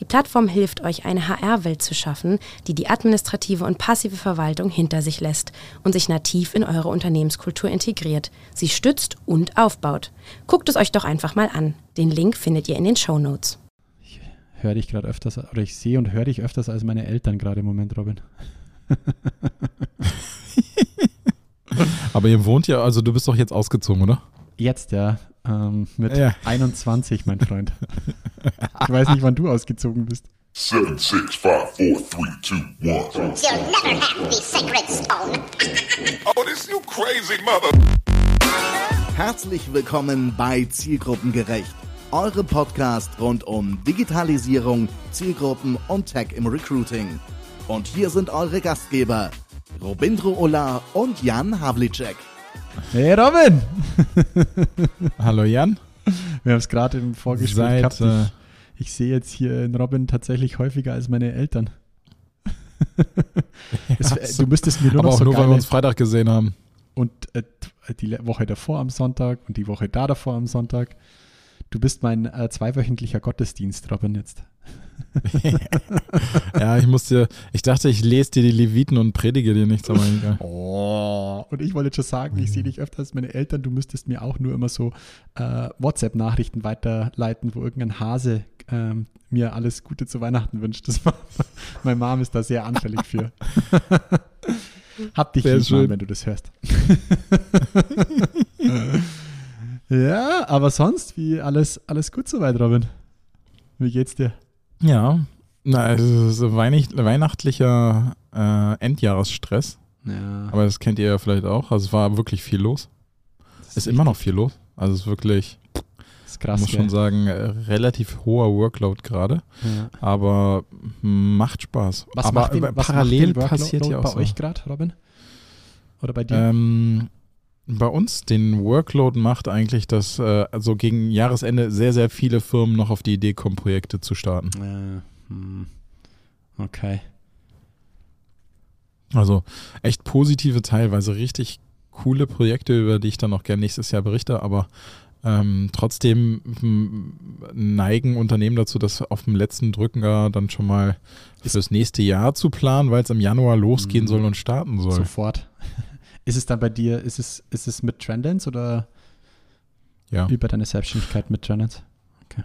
Die Plattform hilft euch, eine HR-Welt zu schaffen, die die administrative und passive Verwaltung hinter sich lässt und sich nativ in eure Unternehmenskultur integriert, sie stützt und aufbaut. Guckt es euch doch einfach mal an. Den Link findet ihr in den Show Notes. Ich höre dich gerade öfters, oder ich sehe und höre dich öfters als meine Eltern gerade im Moment, Robin. Aber ihr wohnt ja, also du bist doch jetzt ausgezogen, oder? Jetzt, ja. Ähm, mit ja. 21, mein Freund. ich weiß nicht, wann du ausgezogen bist. 7, 6, 5, 4, 3, 2, 1. You'll never have the sacred stone. oh, this you crazy mother. Herzlich willkommen bei Zielgruppengerecht. Eure Podcast rund um Digitalisierung, Zielgruppen und Tech im Recruiting. Und hier sind eure Gastgeber, Robindro Ola und Jan Havlicek. Hey Robin! Hallo Jan. Wir haben es gerade im Vorgespräch Seit, gehabt. Ich, äh, ich sehe jetzt hier in Robin tatsächlich häufiger als meine Eltern. es, du müsstest mir nur aber noch auch so nur, weil wir uns Freitag gesehen haben. Und äh, die Woche davor am Sonntag und die Woche da davor am Sonntag. Du bist mein äh, zweiwöchentlicher Gottesdienst, Robin, jetzt. ja, ich musste, ich dachte, ich lese dir die Leviten und predige dir nichts, aber egal. Oh, und ich wollte schon sagen, ich sehe dich öfter als meine Eltern, du müsstest mir auch nur immer so äh, WhatsApp-Nachrichten weiterleiten, wo irgendein Hase ähm, mir alles Gute zu Weihnachten wünscht. Das war, meine Mom ist da sehr anfällig für. Hab dich lieb, Mann, wenn du das hörst. Ja, aber sonst, wie alles, alles gut soweit, Robin? Wie geht's dir? Ja, na, also so weihnachtlicher äh, Endjahresstress. Ja. Aber das kennt ihr ja vielleicht auch. Also es war wirklich viel los. Es ist, immer noch viel los. Also es ist wirklich, ist krass, muss schon sagen, äh, relativ hoher Workload gerade. Ja. Aber macht Spaß. Was Aber macht den, was parallel macht passiert ja auch bei so. euch gerade, Robin? Oder bei dir? Ähm, bei uns den Workload macht eigentlich, dass äh, also gegen Jahresende sehr, sehr viele Firmen noch auf die Idee kommen, Projekte zu starten. Äh. Okay. Also echt positive, teilweise richtig coole Projekte, über die ich dann auch gerne nächstes Jahr berichte, aber ähm, trotzdem hm, neigen Unternehmen dazu, das auf dem letzten Drücker dann schon mal fürs nächste Jahr zu planen, weil es im Januar losgehen hm. soll und starten soll. Sofort. Ist es dann bei dir, ist es, ist es mit Trendance oder ja. wie bei deiner Selbstständigkeit mit Trendance? Okay.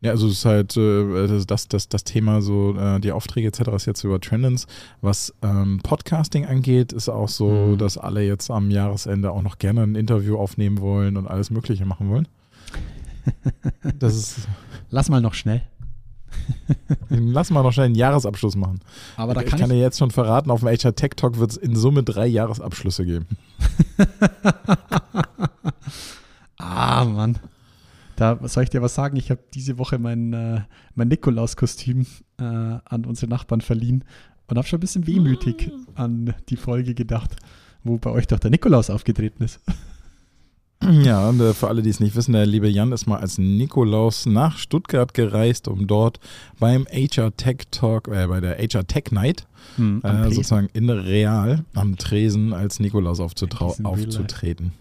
Ja, also es ist halt äh, das, das, das Thema so, äh, die Aufträge etc. ist jetzt über Trendance. Was ähm, Podcasting angeht, ist auch so, mhm. dass alle jetzt am Jahresende auch noch gerne ein Interview aufnehmen wollen und alles Mögliche machen wollen. das ist. Lass mal noch schnell. Lass mal noch schnell einen Jahresabschluss machen. Aber da ich kann kann dir jetzt schon verraten, auf dem HR Tech Talk wird es in Summe drei Jahresabschlüsse geben. ah, Mann. Da soll ich dir was sagen? Ich habe diese Woche mein, äh, mein Nikolaus-Kostüm äh, an unsere Nachbarn verliehen und habe schon ein bisschen wehmütig an die Folge gedacht, wo bei euch doch der Nikolaus aufgetreten ist. Ja, und äh, für alle, die es nicht wissen, der liebe Jan ist mal als Nikolaus nach Stuttgart gereist, um dort beim HR Tech Talk, äh, bei der HR Tech Night, hm, äh, sozusagen in Real am Tresen als Nikolaus aufzutreten.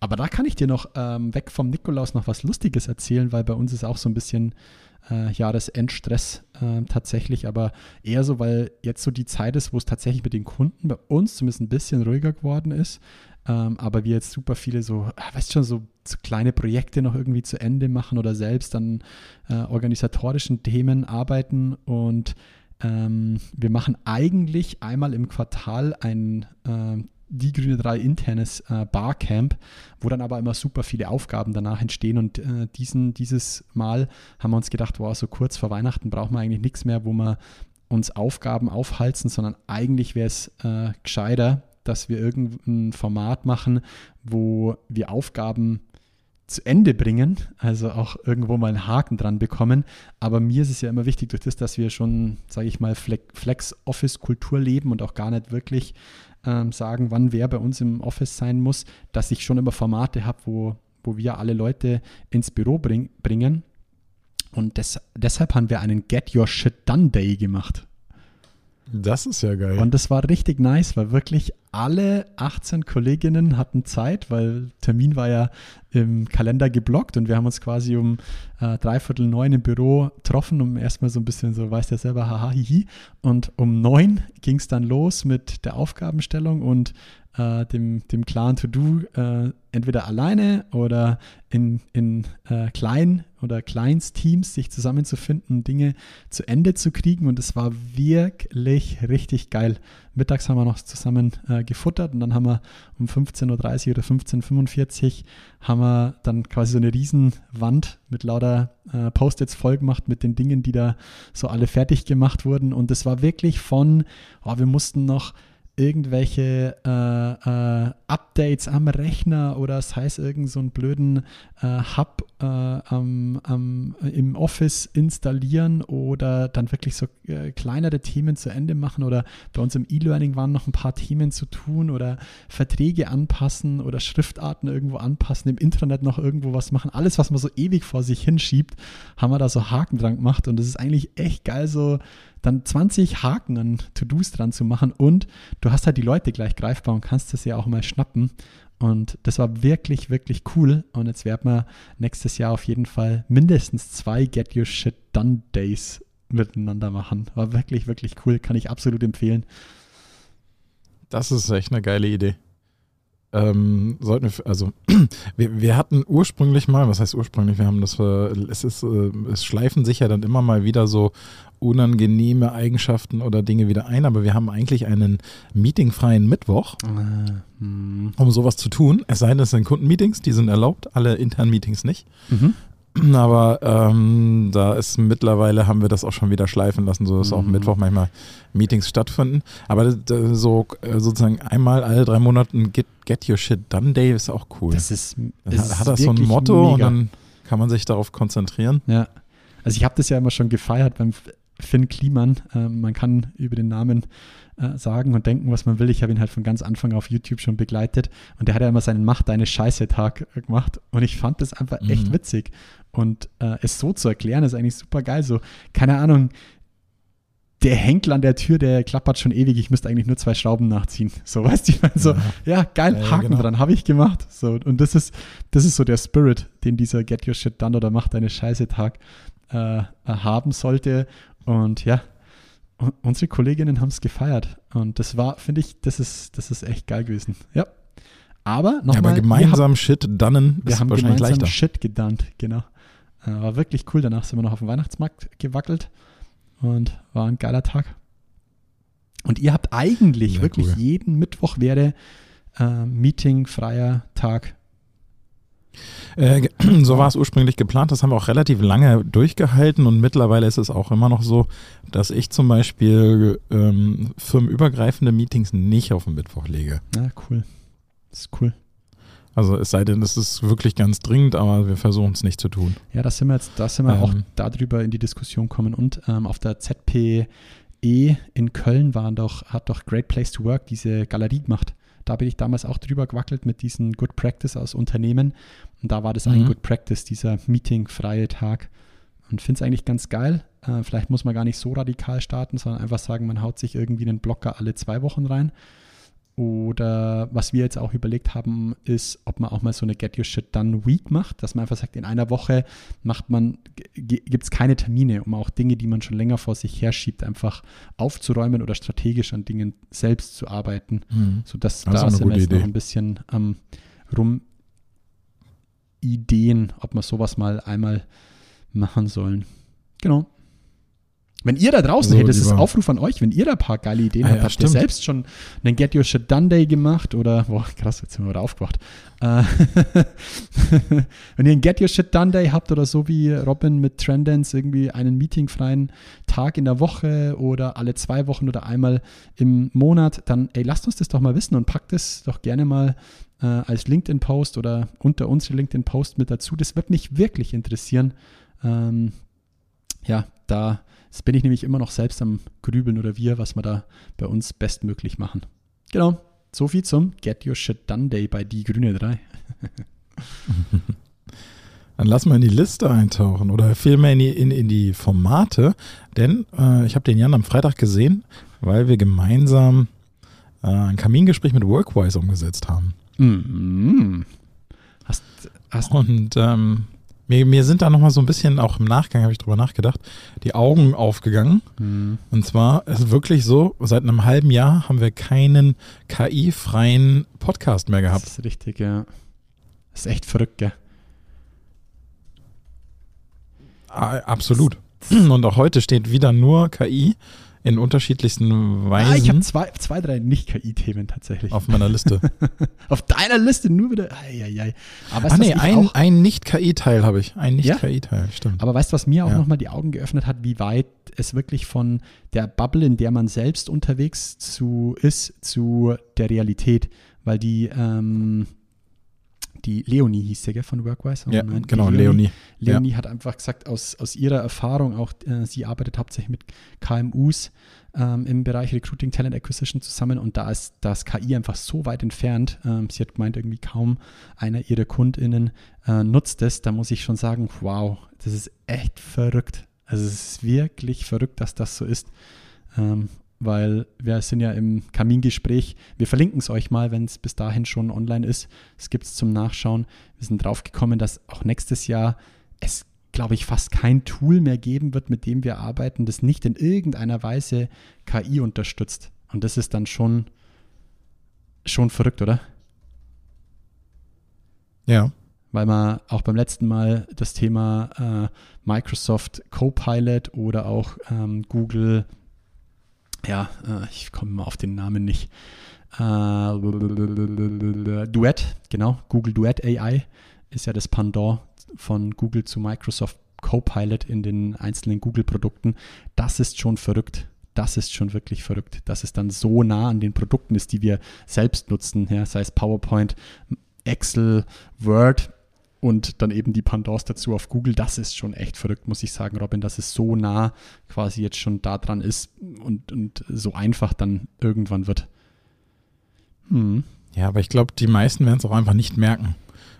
Aber da kann ich dir noch ähm, weg vom Nikolaus noch was Lustiges erzählen, weil bei uns ist auch so ein bisschen äh, Jahresendstress äh, tatsächlich, aber eher so, weil jetzt so die Zeit ist, wo es tatsächlich mit den Kunden bei uns zumindest ein bisschen ruhiger geworden ist. Ähm, aber wir jetzt super viele so, ah, weißt schon, so, so, kleine Projekte noch irgendwie zu Ende machen oder selbst an äh, organisatorischen Themen arbeiten und ähm, wir machen eigentlich einmal im Quartal ein äh, die Grüne 3 internes äh, Barcamp, wo dann aber immer super viele Aufgaben danach entstehen. Und äh, diesen, dieses Mal haben wir uns gedacht, wow, so kurz vor Weihnachten brauchen wir eigentlich nichts mehr, wo wir uns Aufgaben aufhalten, sondern eigentlich wäre es äh, gescheiter, dass wir irgendein Format machen, wo wir Aufgaben zu Ende bringen, also auch irgendwo mal einen Haken dran bekommen. Aber mir ist es ja immer wichtig, durch das, dass wir schon, sage ich mal, Flex-Office-Kultur leben und auch gar nicht wirklich ähm, sagen, wann wer bei uns im Office sein muss, dass ich schon immer Formate habe, wo, wo wir alle Leute ins Büro bring, bringen. Und des, deshalb haben wir einen Get Your Shit Done Day gemacht. Das ist ja geil. Und das war richtig nice, weil wirklich alle 18 Kolleginnen hatten Zeit, weil Termin war ja im Kalender geblockt und wir haben uns quasi um äh, dreiviertel neun im Büro getroffen, um erstmal so ein bisschen so, weißt ja selber, haha, hihi. Und um neun ging es dann los mit der Aufgabenstellung und äh, dem, dem klaren To-Do äh, entweder alleine oder in, in äh, kleinen oder Kleinsteams sich zusammenzufinden, Dinge zu Ende zu kriegen. Und es war wirklich richtig geil. Mittags haben wir noch zusammen äh, gefuttert und dann haben wir um 15.30 Uhr oder 15.45 Uhr haben wir dann quasi so eine Riesenwand mit lauter äh, Post-its voll gemacht mit den Dingen, die da so alle fertig gemacht wurden. Und es war wirklich von, oh, wir mussten noch irgendwelche äh, äh, Updates am Rechner oder sei es irgend so einen blöden äh, Hub äh, am, am, im Office installieren oder dann wirklich so äh, kleinere Themen zu Ende machen oder bei uns im E-Learning waren noch ein paar Themen zu tun oder Verträge anpassen oder Schriftarten irgendwo anpassen, im Internet noch irgendwo was machen. Alles, was man so ewig vor sich hinschiebt, haben wir da so Haken dran gemacht und das ist eigentlich echt geil so dann 20 Haken an To-Dos dran zu machen und du hast halt die Leute gleich greifbar und kannst das ja auch mal schnappen. Und das war wirklich, wirklich cool. Und jetzt werden wir nächstes Jahr auf jeden Fall mindestens zwei Get Your Shit Done Days miteinander machen. War wirklich, wirklich cool. Kann ich absolut empfehlen. Das ist echt eine geile Idee ähm, sollten wir, also wir, wir, hatten ursprünglich mal, was heißt ursprünglich, wir haben das, äh, es ist, äh, es schleifen sich ja dann immer mal wieder so unangenehme Eigenschaften oder Dinge wieder ein, aber wir haben eigentlich einen meetingfreien Mittwoch, äh, um sowas zu tun. Es sei denn, es sind Kundenmeetings, die sind erlaubt, alle internen Meetings nicht. Mhm. Aber ähm, da ist mittlerweile, haben wir das auch schon wieder schleifen lassen, so dass mhm. auch Mittwoch manchmal Meetings stattfinden. Aber so äh, sozusagen einmal alle drei Monate ein Get, Get Your Shit Done Day ist auch cool. Das ist, das hat, hat das so ein Motto mega. und dann kann man sich darauf konzentrieren. Ja. Also ich habe das ja immer schon gefeiert beim Finn Kliman. Äh, man kann über den Namen äh, sagen und denken, was man will. Ich habe ihn halt von ganz Anfang auf YouTube schon begleitet und der hat ja immer seinen Mach deine Scheiße-Tag gemacht und ich fand das einfach mhm. echt witzig. Und äh, es so zu erklären, ist eigentlich super geil. So, keine Ahnung, der Henkel an der Tür, der klappert schon ewig, ich müsste eigentlich nur zwei Schrauben nachziehen. So, weißt du, ich meine, so, ja, ja geil, ja, Haken genau. dran, habe ich gemacht. So, und das ist, das ist so der Spirit, den dieser Get Your Shit Done oder Mach deine Scheiße Tag äh, haben sollte. Und ja, unsere Kolleginnen haben es gefeiert. Und das war, finde ich, das ist, das ist echt geil gewesen. Ja. Aber nochmal. Ja, aber gemeinsam haben, Shit dannen ist haben wahrscheinlich gemeinsam leichter. Shit gedannt, genau. Äh, war wirklich cool. Danach sind wir noch auf dem Weihnachtsmarkt gewackelt und war ein geiler Tag. Und ihr habt eigentlich Sehr wirklich cool. jeden Mittwoch wäre äh, Meeting, freier Tag. Äh, so war es ursprünglich geplant. Das haben wir auch relativ lange durchgehalten und mittlerweile ist es auch immer noch so, dass ich zum Beispiel ähm, firmenübergreifende Meetings nicht auf den Mittwoch lege. Ja, cool. Das ist cool. Also es sei denn, es ist wirklich ganz dringend, aber wir versuchen es nicht zu tun. Ja, da sind wir jetzt, da sind wir ähm, auch darüber in die Diskussion kommen. Und ähm, auf der ZPE in Köln war doch, hat doch Great Place to Work diese Galerie gemacht. Da bin ich damals auch drüber gewackelt mit diesen Good Practice aus Unternehmen. Und da war das mhm. ein Good Practice, dieser Meeting-freie Tag. Und finde es eigentlich ganz geil. Äh, vielleicht muss man gar nicht so radikal starten, sondern einfach sagen, man haut sich irgendwie einen Blocker alle zwei Wochen rein. Oder was wir jetzt auch überlegt haben, ist, ob man auch mal so eine Get Your Shit Done Week macht, dass man einfach sagt, in einer Woche macht man, gibt es keine Termine, um auch Dinge, die man schon länger vor sich herschiebt, einfach aufzuräumen oder strategisch an Dingen selbst zu arbeiten. Mhm. Sodass das da sind wir jetzt Idee. noch ein bisschen am rum Ideen, ob wir sowas mal einmal machen sollen. Genau. Wenn ihr da draußen so, hättet, das ist Aufruf an euch, wenn ihr da ein paar geile Ideen ah, habt, ja, habt ihr selbst schon einen Get Your Shit Done Day gemacht oder, boah, krass, jetzt sind wir wieder aufgewacht. Äh, wenn ihr einen Get Your Shit Done Day habt oder so wie Robin mit Trendance irgendwie einen meetingfreien Tag in der Woche oder alle zwei Wochen oder einmal im Monat, dann, ey, lasst uns das doch mal wissen und packt es doch gerne mal äh, als LinkedIn-Post oder unter unsere LinkedIn-Post mit dazu. Das wird mich wirklich interessieren. Ähm, ja, da Jetzt bin ich nämlich immer noch selbst am Grübeln oder wir, was wir da bei uns bestmöglich machen. Genau, so viel zum Get Your Shit Done Day bei Die Grüne 3. Dann lass mal in die Liste eintauchen oder vielmehr in die, in, in die Formate, denn äh, ich habe den Jan am Freitag gesehen, weil wir gemeinsam äh, ein Kamingespräch mit Workwise umgesetzt haben. Mhm. Hast, hast Und ähm, mir, mir sind da nochmal so ein bisschen, auch im Nachgang habe ich drüber nachgedacht, die Augen aufgegangen. Mhm. Und zwar ist es wirklich so, seit einem halben Jahr haben wir keinen KI-freien Podcast mehr gehabt. Das ist richtig, ja. Das ist echt verrückt, gell? Absolut. Und auch heute steht wieder nur KI in unterschiedlichsten Weisen. Ah, ich habe zwei, zwei, drei Nicht-KI-Themen tatsächlich. Auf meiner Liste. Auf deiner Liste nur wieder. Eieiei. Aber ah, nee, ein, ein Nicht-KI-Teil habe ich. Ein Nicht-KI-Teil, ja? stimmt. Aber weißt du, was mir auch ja. nochmal die Augen geöffnet hat, wie weit es wirklich von der Bubble, in der man selbst unterwegs zu, ist, zu der Realität. Weil die, ähm, die Leonie hieß sie, gell, von Workwise. Ja, und, genau, Leonie. Leonie, Leonie ja. hat einfach gesagt, aus, aus ihrer Erfahrung, auch äh, sie arbeitet hauptsächlich mit KMUs ähm, im Bereich Recruiting, Talent Acquisition zusammen und da ist das KI einfach so weit entfernt. Ähm, sie hat gemeint, irgendwie kaum einer ihrer KundInnen äh, nutzt es. Da muss ich schon sagen, wow, das ist echt verrückt. Also es ist wirklich verrückt, dass das so ist. Ähm, weil wir sind ja im Kamingespräch. Wir verlinken es euch mal, wenn es bis dahin schon online ist. Es gibt es zum Nachschauen. Wir sind drauf gekommen, dass auch nächstes Jahr es, glaube ich, fast kein Tool mehr geben wird, mit dem wir arbeiten, das nicht in irgendeiner Weise KI unterstützt. Und das ist dann schon, schon verrückt, oder? Ja. Weil man auch beim letzten Mal das Thema äh, Microsoft Copilot oder auch ähm, Google ja, äh, ich komme mal auf den Namen nicht. Äh, Duet, genau, Google Duet AI ist ja das Pendant von Google zu Microsoft Copilot in den einzelnen Google-Produkten. Das ist schon verrückt. Das ist schon wirklich verrückt, dass es dann so nah an den Produkten ist, die wir selbst nutzen, ja, sei es PowerPoint, Excel, Word, und dann eben die Pendants dazu auf Google. Das ist schon echt verrückt, muss ich sagen, Robin, dass es so nah quasi jetzt schon da dran ist und, und so einfach dann irgendwann wird. Hm. Ja, aber ich glaube, die meisten werden es auch einfach nicht merken.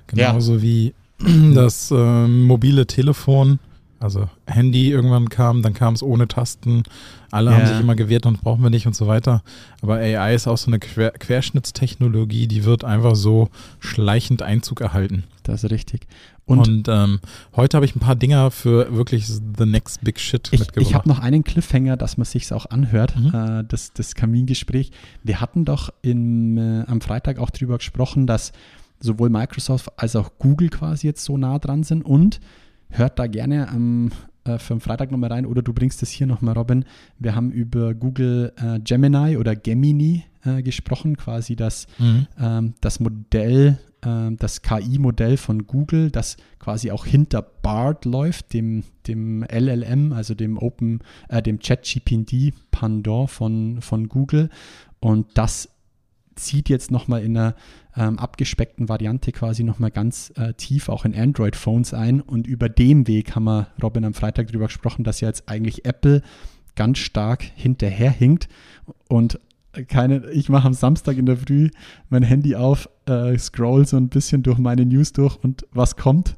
Genauso ja. wie das äh, mobile Telefon also Handy irgendwann kam, dann kam es ohne Tasten. Alle ja. haben sich immer gewehrt und brauchen wir nicht und so weiter. Aber AI ist auch so eine Quer Querschnittstechnologie, die wird einfach so schleichend Einzug erhalten. Das ist richtig. Und, und ähm, heute habe ich ein paar Dinger für wirklich the next big shit ich, mitgebracht. Ich habe noch einen Cliffhanger, dass man sich auch anhört, mhm. äh, das, das Kamingespräch. Wir hatten doch im, äh, am Freitag auch darüber gesprochen, dass sowohl Microsoft als auch Google quasi jetzt so nah dran sind und hört da gerne am äh, für den Freitag nochmal rein oder du bringst es hier nochmal, Robin. Wir haben über Google äh, Gemini oder Gemini äh, gesprochen, quasi das, mhm. ähm, das Modell, äh, das KI-Modell von Google, das quasi auch hinter BART läuft, dem, dem LLM, also dem Open, äh, dem ChatGPT Pandor von, von Google. Und das zieht jetzt nochmal in einer ähm, abgespeckten Variante quasi nochmal ganz äh, tief auch in Android-Phones ein. Und über den Weg haben wir, Robin, am Freitag darüber gesprochen, dass ja jetzt eigentlich Apple ganz stark hinterherhinkt und keine, ich mache am Samstag in der Früh mein Handy auf, äh, scroll so ein bisschen durch meine News durch und was kommt?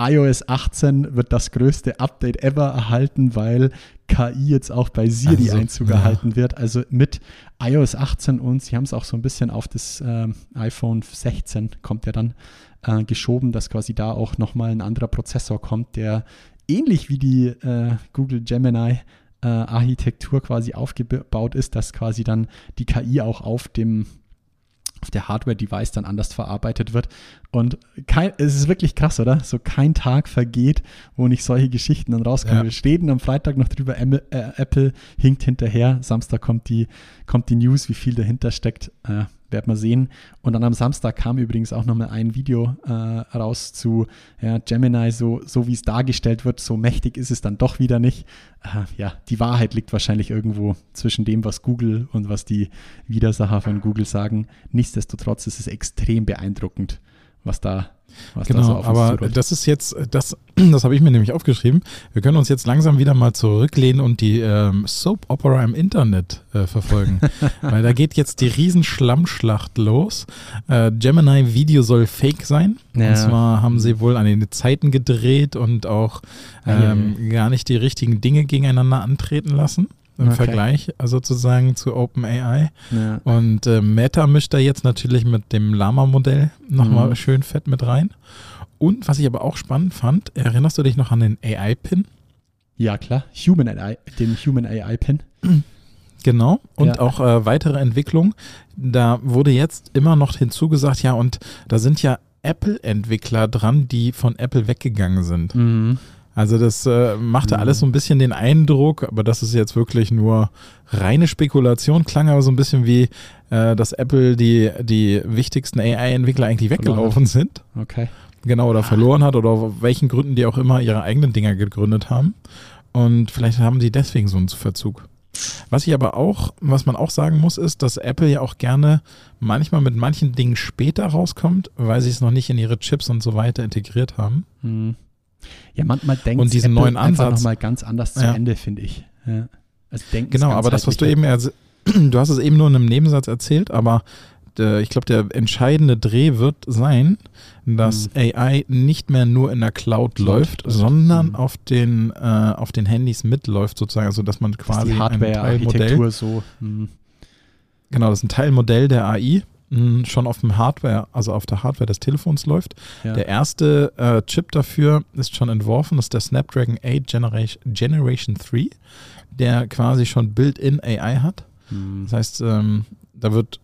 iOS 18 wird das größte Update ever erhalten, weil KI jetzt auch bei Siri also, Einzug ja. erhalten wird. Also mit iOS 18 und sie haben es auch so ein bisschen auf das äh, iPhone 16 kommt ja dann äh, geschoben, dass quasi da auch nochmal ein anderer Prozessor kommt, der ähnlich wie die äh, Google Gemini äh, Architektur quasi aufgebaut ist, dass quasi dann die KI auch auf dem auf der Hardware-Device dann anders verarbeitet wird. Und kein, es ist wirklich krass, oder? So kein Tag vergeht, wo nicht solche Geschichten dann rauskommen. Ja. Wir reden am Freitag noch drüber, Apple, äh, Apple hinkt hinterher. Samstag kommt die, kommt die News, wie viel dahinter steckt. Äh, werden wir sehen. Und dann am Samstag kam übrigens auch nochmal ein Video äh, raus zu ja, Gemini, so, so wie es dargestellt wird, so mächtig ist es dann doch wieder nicht. Äh, ja, die Wahrheit liegt wahrscheinlich irgendwo zwischen dem, was Google und was die Widersacher von Google sagen. Nichtsdestotrotz ist es extrem beeindruckend. Was da was genau, da so aber das ist jetzt, das, das habe ich mir nämlich aufgeschrieben. Wir können uns jetzt langsam wieder mal zurücklehnen und die ähm, Soap Opera im Internet äh, verfolgen. Weil da geht jetzt die Riesenschlammschlacht los. Äh, Gemini Video soll fake sein. Ja. Und zwar haben sie wohl an den Zeiten gedreht und auch ähm, ja, gar nicht die richtigen Dinge gegeneinander antreten lassen im okay. Vergleich also sozusagen zu OpenAI. Ja. Und äh, Meta mischt da jetzt natürlich mit dem Lama-Modell nochmal mhm. schön fett mit rein. Und was ich aber auch spannend fand, erinnerst du dich noch an den AI-Pin? Ja, klar. Human AI, den Human AI-Pin. Genau. Und ja. auch äh, weitere Entwicklung. Da wurde jetzt immer noch hinzugesagt, ja, und da sind ja Apple-Entwickler dran, die von Apple weggegangen sind. Mhm. Also das äh, machte mhm. alles so ein bisschen den Eindruck, aber das ist jetzt wirklich nur reine Spekulation, klang aber so ein bisschen wie, äh, dass Apple die, die wichtigsten AI-Entwickler eigentlich weggelaufen sind. Okay. Genau, oder ah. verloren hat oder auf welchen Gründen die auch immer ihre eigenen Dinger gegründet haben. Und vielleicht haben sie deswegen so einen Verzug. Was ich aber auch, was man auch sagen muss, ist, dass Apple ja auch gerne manchmal mit manchen Dingen später rauskommt, weil sie es noch nicht in ihre Chips und so weiter integriert haben. Mhm. Ja, manchmal denkt und diesen Apple neuen Ansatz nochmal ganz anders zu ja. Ende, finde ich. Ja. Also genau, aber das, was du eben, du hast es eben nur in einem Nebensatz erzählt, aber ich glaube, der entscheidende Dreh wird sein, dass hm. AI nicht mehr nur in der Cloud, Cloud läuft, läuft, sondern hm. auf den äh, auf den Handys mitläuft sozusagen, also dass man quasi die Hardware, ein Teilmodell so. Hm. Genau, das ist ein Teilmodell der AI schon auf dem Hardware, also auf der Hardware des Telefons läuft. Ja. Der erste äh, Chip dafür ist schon entworfen, das ist der Snapdragon 8 Generation, Generation 3, der quasi schon Built-in AI hat. Mhm. Das heißt, ähm, da wird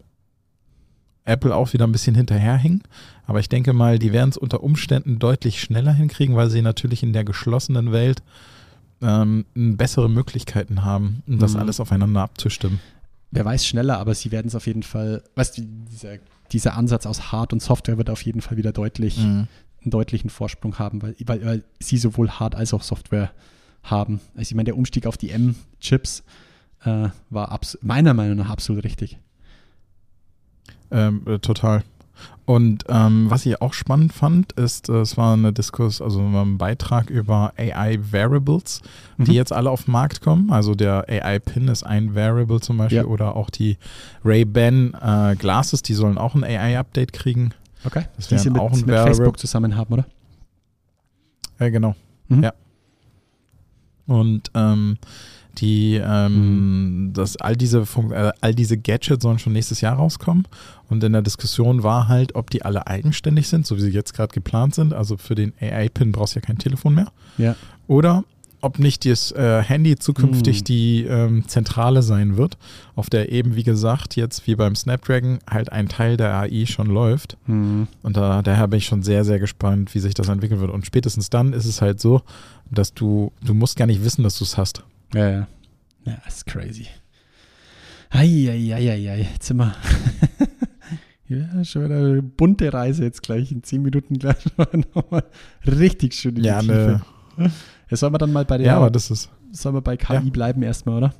Apple auch wieder ein bisschen hinterherhängen. Aber ich denke mal, die werden es unter Umständen deutlich schneller hinkriegen, weil sie natürlich in der geschlossenen Welt ähm, bessere Möglichkeiten haben, das mhm. alles aufeinander abzustimmen wer weiß schneller, aber sie werden es auf jeden Fall, weißt du, dieser, dieser Ansatz aus Hard- und Software wird auf jeden Fall wieder deutlich, mhm. einen deutlichen Vorsprung haben, weil, weil, weil, sie sowohl Hard- als auch Software haben. Also ich meine, der Umstieg auf die M-Chips äh, war meiner Meinung nach absolut richtig. Ähm, äh, total. Und ähm, was ich auch spannend fand, ist, äh, es war eine Diskurs, also ein Beitrag über AI Variables, die mhm. jetzt alle auf den Markt kommen. Also der AI Pin ist ein Variable zum Beispiel ja. oder auch die Ray-Ban äh, Glasses, die sollen auch ein AI-Update kriegen. Okay. Das die sie mit, auch ein mit Variable. Facebook zusammen haben, oder? Ja, genau. Mhm. Ja. Und ähm, die ähm, mhm. dass all diese Fun äh, all diese Gadgets sollen schon nächstes Jahr rauskommen und in der Diskussion war halt, ob die alle eigenständig sind, so wie sie jetzt gerade geplant sind. Also für den AI-Pin brauchst du ja kein Telefon mehr. Ja. Oder ob nicht das äh, Handy zukünftig mhm. die ähm, Zentrale sein wird, auf der eben, wie gesagt, jetzt wie beim Snapdragon halt ein Teil der AI schon läuft. Mhm. Und da, daher bin ich schon sehr, sehr gespannt, wie sich das entwickeln wird. Und spätestens dann ist es halt so, dass du, du musst gar nicht wissen, dass du es hast. Ja, ja. Ja, ist crazy. Eieieiei, jetzt sind wir. ja, schon wieder eine bunte Reise jetzt gleich. In zehn Minuten gleich nochmal richtig schön in ja, die Tiefe. Ne. Ja, sollen wir dann mal bei der. Ja, aber das ist. Sollen wir bei KI ja. bleiben erstmal, oder?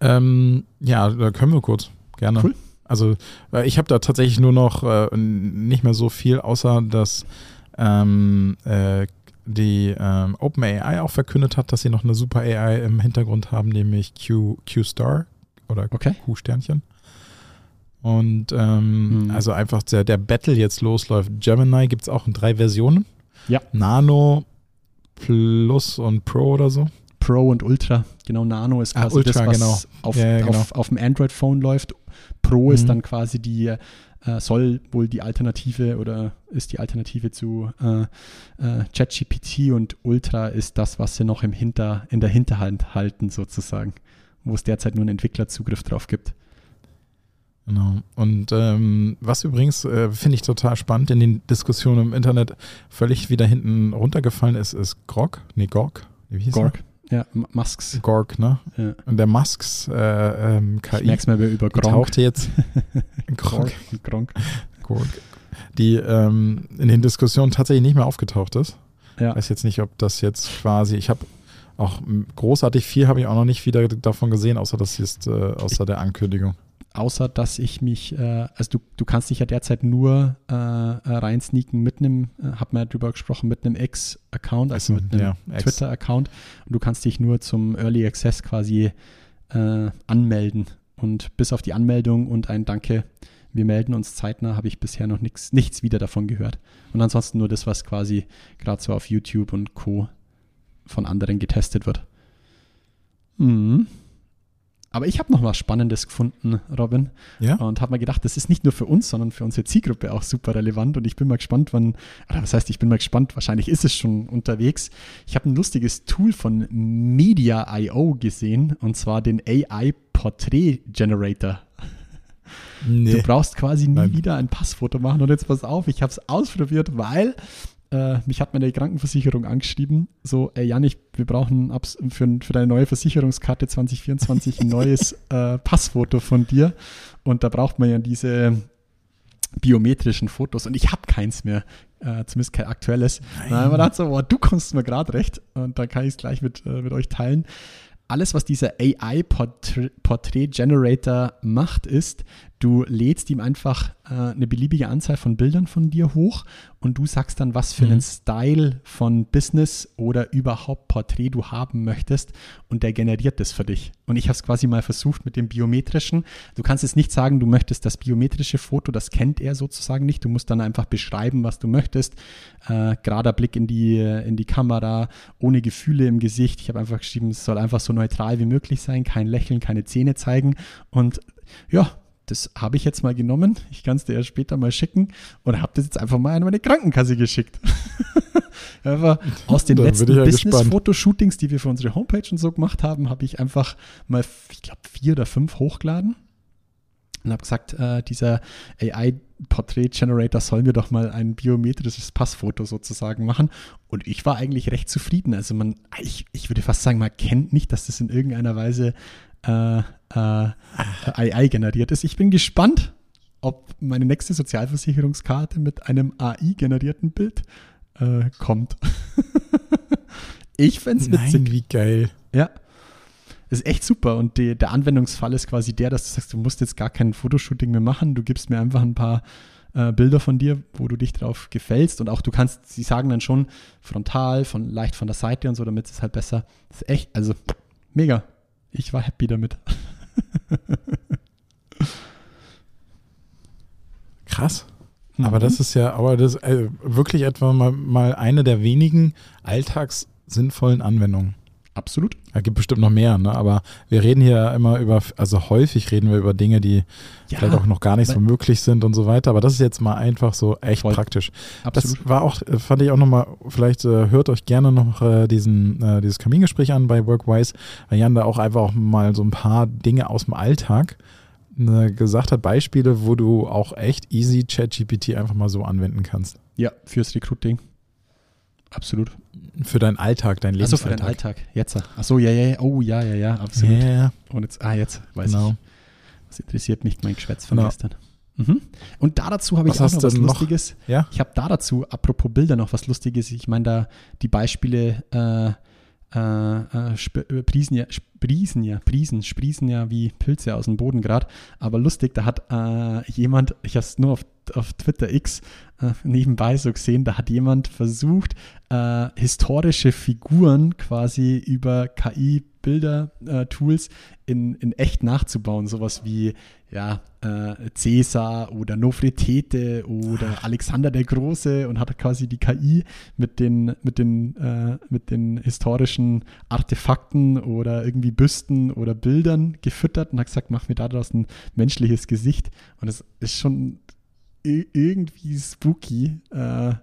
Ähm, ja, da können wir kurz. Gerne. Cool. Also, ich habe da tatsächlich nur noch äh, nicht mehr so viel, außer dass ähm, äh, die ähm, OpenAI auch verkündet hat, dass sie noch eine super AI im Hintergrund haben, nämlich Q, Q-Star oder okay. Q-Sternchen. Und ähm, hm. also einfach der, der Battle jetzt losläuft. Gemini gibt es auch in drei Versionen. Ja. Nano, Plus und Pro oder so. Pro und Ultra. Genau, Nano ist ah, quasi ah, Ultra, das, was genau. auf, ja, genau. auf, auf dem Android-Phone läuft. Pro mhm. ist dann quasi die äh, soll wohl die Alternative oder ist die Alternative zu äh, äh, ChatGPT und Ultra ist das, was sie noch im Hinter, in der Hinterhand halten sozusagen, wo es derzeit nur einen Entwicklerzugriff drauf gibt. Genau. Und ähm, was übrigens äh, finde ich total spannend in den Diskussionen im Internet völlig wieder hinten runtergefallen ist, ist Grog. Nee, Gorg. Wie hieß Gorg. Ja, Musks. Gorg, ne? Ja. Und der Musks äh, ähm, KI. Ich merk's mal über Gronk. tauchte jetzt. Gronk. Gronk. Gorg. Die ähm, in den Diskussionen tatsächlich nicht mehr aufgetaucht ist. Ja. Weiß jetzt nicht, ob das jetzt quasi. Ich habe auch großartig viel habe ich auch noch nicht wieder davon gesehen, außer das ist äh, außer der Ankündigung. Außer dass ich mich, äh, also du, du kannst dich ja derzeit nur äh, äh rein sneaken mit einem, äh, hab mir drüber gesprochen, mit einem X-Account, also mit einem ja, Twitter-Account. Und du kannst dich nur zum Early Access quasi äh, anmelden. Und bis auf die Anmeldung und ein Danke, wir melden uns zeitnah, habe ich bisher noch nix, nichts wieder davon gehört. Und ansonsten nur das, was quasi gerade so auf YouTube und Co. von anderen getestet wird. Mhm. Aber ich habe noch was Spannendes gefunden, Robin. Ja? Und habe mir gedacht, das ist nicht nur für uns, sondern für unsere Zielgruppe auch super relevant. Und ich bin mal gespannt, wann, oder was heißt, ich bin mal gespannt, wahrscheinlich ist es schon unterwegs. Ich habe ein lustiges Tool von Media.io gesehen, und zwar den AI Portrait Generator. Nee. Du brauchst quasi nie Nein. wieder ein Passfoto machen. Und jetzt pass auf, ich habe es ausprobiert, weil äh, mich hat meine Krankenversicherung angeschrieben, so, ey Janik, wir brauchen für, für deine neue Versicherungskarte 2024 ein neues äh, Passfoto von dir. Und da braucht man ja diese biometrischen Fotos und ich habe keins mehr, äh, zumindest kein aktuelles. Nein. Dann haben wir gedacht so, oh, du kommst mir gerade recht und da kann ich es gleich mit, äh, mit euch teilen alles, was dieser AI-Portrait Generator macht, ist, du lädst ihm einfach äh, eine beliebige Anzahl von Bildern von dir hoch und du sagst dann, was für mhm. einen Style von Business oder überhaupt Porträt du haben möchtest und der generiert das für dich. Und ich habe es quasi mal versucht mit dem biometrischen. Du kannst jetzt nicht sagen, du möchtest das biometrische Foto, das kennt er sozusagen nicht. Du musst dann einfach beschreiben, was du möchtest. Äh, gerader Blick in die, in die Kamera, ohne Gefühle im Gesicht. Ich habe einfach geschrieben, es soll einfach so neutral wie möglich sein, kein Lächeln, keine Zähne zeigen. Und ja, das habe ich jetzt mal genommen. Ich kann es dir ja später mal schicken und habe das jetzt einfach mal an meine Krankenkasse geschickt. einfach aus den letzten ja Business-Fotoshootings, die wir für unsere Homepage und so gemacht haben, habe ich einfach mal, ich glaube, vier oder fünf hochgeladen und habe gesagt, äh, dieser AI-Portrait-Generator soll mir doch mal ein biometrisches Passfoto sozusagen machen. Und ich war eigentlich recht zufrieden. Also man, ich, ich würde fast sagen, man kennt nicht, dass das in irgendeiner Weise äh, äh, AI generiert ist. Ich bin gespannt, ob meine nächste Sozialversicherungskarte mit einem AI-generierten Bild äh, kommt. ich fände es witzig. Nein, wie geil. Ja. Das ist echt super. Und die, der Anwendungsfall ist quasi der, dass du sagst, du musst jetzt gar kein Fotoshooting mehr machen. Du gibst mir einfach ein paar äh, Bilder von dir, wo du dich drauf gefällst. Und auch du kannst, sie sagen dann schon frontal, von leicht von der Seite und so, damit es halt besser. Das ist echt, also mega ich war happy damit. Krass. Mhm. Aber das ist ja, aber das äh, wirklich etwa mal, mal eine der wenigen alltagssinnvollen Anwendungen. Absolut. Da gibt bestimmt noch mehr, ne? aber wir reden hier immer über, also häufig reden wir über Dinge, die ja, vielleicht auch noch gar nicht so möglich sind und so weiter, aber das ist jetzt mal einfach so echt voll. praktisch. Absolut. Das war auch, fand ich auch nochmal, vielleicht äh, hört euch gerne noch äh, diesen, äh, dieses Kamingespräch an bei Workwise, weil Jan da auch einfach auch mal so ein paar Dinge aus dem Alltag ne, gesagt hat, Beispiele, wo du auch echt easy ChatGPT einfach mal so anwenden kannst. Ja, fürs Recruiting. Absolut. Für deinen Alltag, dein Leben. Achso, für deinen Alltag. Jetzt. Achso, ja, ja, ja. Oh, ja, ja, ja, absolut. Yeah. Und jetzt, ah, jetzt weiß genau. ich. Was interessiert mich mein Geschwätz von genau. gestern? Mhm. Und da dazu habe ich auch noch was Lustiges. Noch? Ja? Ich habe da dazu, apropos Bilder, noch was Lustiges. Ich meine, da die Beispiele äh, äh, äh, Priesen ja, Priesen ja, Priesen, sprießen ja wie Pilze aus dem Boden gerade. Aber lustig, da hat äh, jemand, ich habe es nur auf, auf Twitter X äh, nebenbei so gesehen, da hat jemand versucht, äh, historische Figuren quasi über KI-Bilder-Tools äh, in, in echt nachzubauen. Sowas wie ja, äh, Cäsar oder Nofretete oder Alexander der Große und hat quasi die KI mit den, mit den, äh, mit den historischen Artefakten oder irgendwie Büsten oder Bildern gefüttert und hat gesagt, mach mir daraus ein menschliches Gesicht. Und es ist schon irgendwie spooky. Äh,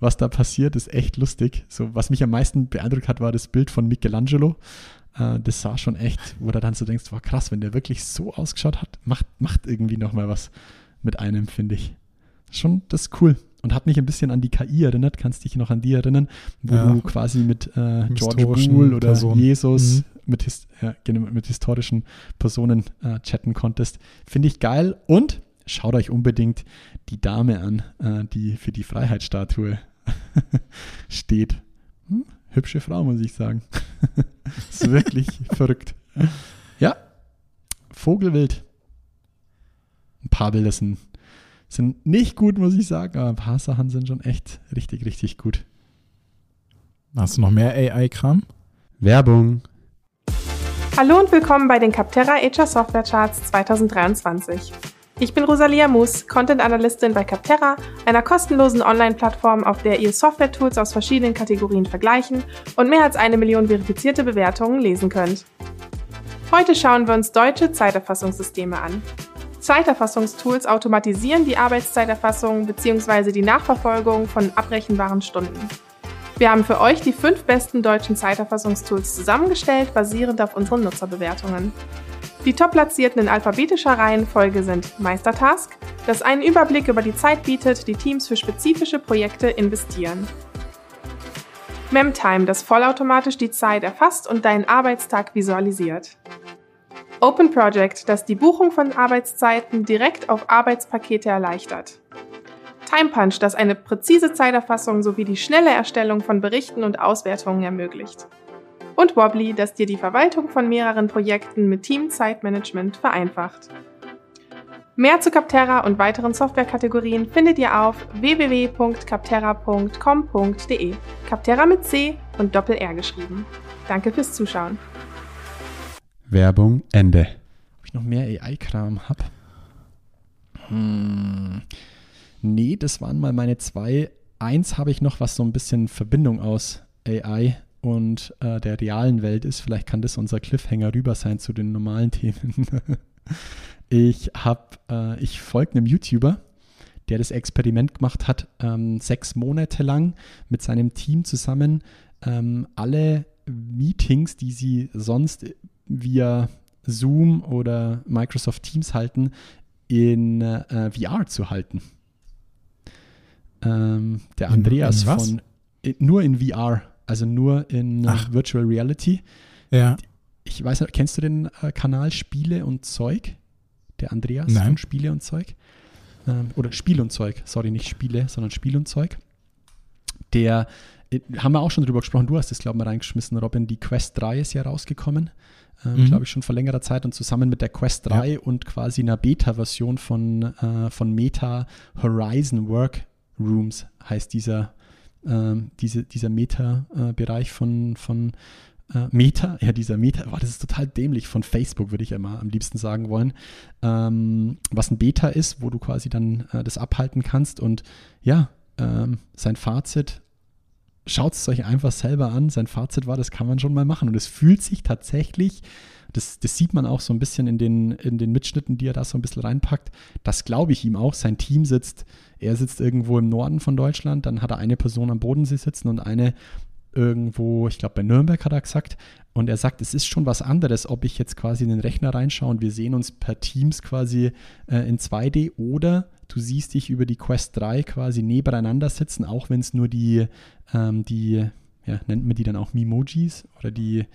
was da passiert, ist echt lustig. So, was mich am meisten beeindruckt hat, war das Bild von Michelangelo. Äh, das sah schon echt, wo du dann so denkst, war krass, wenn der wirklich so ausgeschaut hat, macht, macht irgendwie nochmal was mit einem, finde ich. Schon, das ist cool. Und hat mich ein bisschen an die KI erinnert, kannst dich noch an die erinnern, wo ja. du quasi mit äh, George Bull oder Person. Jesus mhm. mit, his ja, genau, mit historischen Personen äh, chatten konntest. Finde ich geil. Und schaut euch unbedingt die Dame an, äh, die für die Freiheitsstatue steht. Hm? Hübsche Frau, muss ich sagen. ist wirklich verrückt. Ja, Vogelwild. paar Bilder sind, sind nicht gut, muss ich sagen, aber ein paar Sachen sind schon echt richtig, richtig gut. Hast du noch mehr AI-Kram? Werbung. Hallo und willkommen bei den Capterra HR Software Charts 2023. Ich bin Rosalia Moos, Content Analystin bei Capterra, einer kostenlosen Online-Plattform, auf der ihr Software-Tools aus verschiedenen Kategorien vergleichen und mehr als eine Million verifizierte Bewertungen lesen könnt. Heute schauen wir uns deutsche Zeiterfassungssysteme an. Zeiterfassungstools automatisieren die Arbeitszeiterfassung bzw. die Nachverfolgung von abrechenbaren Stunden. Wir haben für euch die fünf besten deutschen Zeiterfassungstools zusammengestellt, basierend auf unseren Nutzerbewertungen. Die top-platzierten in alphabetischer Reihenfolge sind Meistertask, das einen Überblick über die Zeit bietet, die Teams für spezifische Projekte investieren. Memtime, das vollautomatisch die Zeit erfasst und deinen Arbeitstag visualisiert. Open Project, das die Buchung von Arbeitszeiten direkt auf Arbeitspakete erleichtert. Time Punch, das eine präzise Zeiterfassung sowie die schnelle Erstellung von Berichten und Auswertungen ermöglicht und Wobbly, das dir die Verwaltung von mehreren Projekten mit Teamzeitmanagement vereinfacht. Mehr zu Capterra und weiteren Softwarekategorien findet ihr auf www.capterra.com.de. Capterra mit C und Doppel-R geschrieben. Danke fürs Zuschauen. Werbung Ende. Ob ich noch mehr AI-Kram habe? Hm. Nee, das waren mal meine zwei. Eins habe ich noch, was so ein bisschen Verbindung aus AI und äh, der realen Welt ist. Vielleicht kann das unser Cliffhanger rüber sein zu den normalen Themen. ich habe, äh, ich folge einem YouTuber, der das Experiment gemacht hat, ähm, sechs Monate lang mit seinem Team zusammen ähm, alle Meetings, die sie sonst via Zoom oder Microsoft Teams halten, in äh, VR zu halten. Ähm, der Andreas in, in von nur in VR also nur in Ach. Virtual Reality. Ja. Ich weiß nicht, kennst du den äh, Kanal Spiele und Zeug? Der Andreas Nein. von Spiele und Zeug? Ähm, oder Spiel und Zeug, sorry, nicht Spiele, sondern Spiel und Zeug. Der, äh, haben wir auch schon drüber gesprochen, du hast es, glaube ich, mal reingeschmissen, Robin. Die Quest 3 ist ja rausgekommen. Ähm, mhm. glaube ich, schon vor längerer Zeit und zusammen mit der Quest 3 ja. und quasi einer Beta-Version von, äh, von Meta Horizon Workrooms heißt dieser ähm, diese, dieser Meta-Bereich von, von äh, Meta, ja, dieser Meta, oh, das ist total dämlich, von Facebook würde ich ja mal am liebsten sagen wollen, ähm, was ein Beta ist, wo du quasi dann äh, das abhalten kannst und ja, ähm, sein Fazit, schaut es euch einfach selber an, sein Fazit war, das kann man schon mal machen und es fühlt sich tatsächlich das, das, sieht man auch so ein bisschen in den, in den Mitschnitten, die er da so ein bisschen reinpackt. Das glaube ich ihm auch. Sein Team sitzt er sitzt irgendwo im Norden von Deutschland, dann hat er eine Person am Bodensee sitzen und eine irgendwo, ich glaube bei Nürnberg hat er gesagt. Und er sagt, es ist schon was anderes, ob ich jetzt quasi in den Rechner reinschaue und wir sehen uns per Teams quasi äh, in 2D oder du siehst dich über die Quest 3 quasi nebeneinander sitzen, auch wenn es nur die, ähm, die, ja, nennt man die dann auch Mimojis oder die,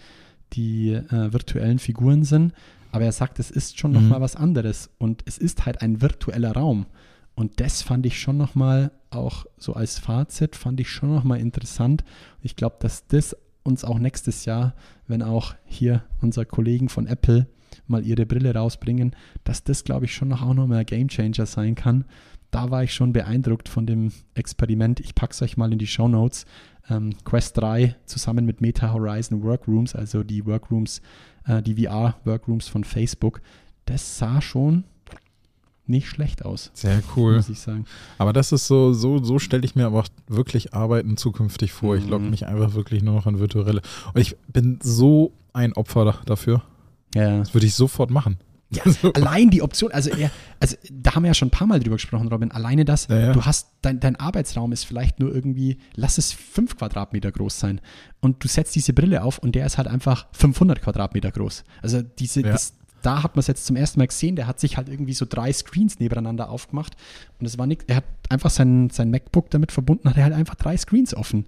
die äh, virtuellen Figuren sind. Aber er sagt, es ist schon mhm. nochmal was anderes und es ist halt ein virtueller Raum. Und das fand ich schon nochmal, auch so als Fazit, fand ich schon nochmal interessant. Ich glaube, dass das uns auch nächstes Jahr, wenn auch hier unsere Kollegen von Apple mal ihre Brille rausbringen, dass das, glaube ich, schon noch auch nochmal ein Gamechanger sein kann. Da war ich schon beeindruckt von dem Experiment. Ich packe es euch mal in die Show Notes. Ähm, Quest 3 zusammen mit Meta Horizon Workrooms, also die Workrooms, äh, die VR-Workrooms von Facebook. Das sah schon nicht schlecht aus. Sehr cool. Muss ich sagen. Aber das ist so, so, so stelle ich mir aber auch wirklich Arbeiten zukünftig vor. Mhm. Ich logge mich einfach wirklich nur noch an virtuelle. Und ich bin so ein Opfer dafür. Ja. Das würde ich sofort machen. Ja, also. allein die Option, also, er, also da haben wir ja schon ein paar Mal drüber gesprochen, Robin. Alleine das, ja, ja. du hast, dein, dein Arbeitsraum ist vielleicht nur irgendwie, lass es fünf Quadratmeter groß sein. Und du setzt diese Brille auf und der ist halt einfach 500 Quadratmeter groß. Also diese, ja. das, da hat man es jetzt zum ersten Mal gesehen, der hat sich halt irgendwie so drei Screens nebeneinander aufgemacht und es war nicht, er hat einfach sein, sein MacBook damit verbunden, hat er halt einfach drei Screens offen.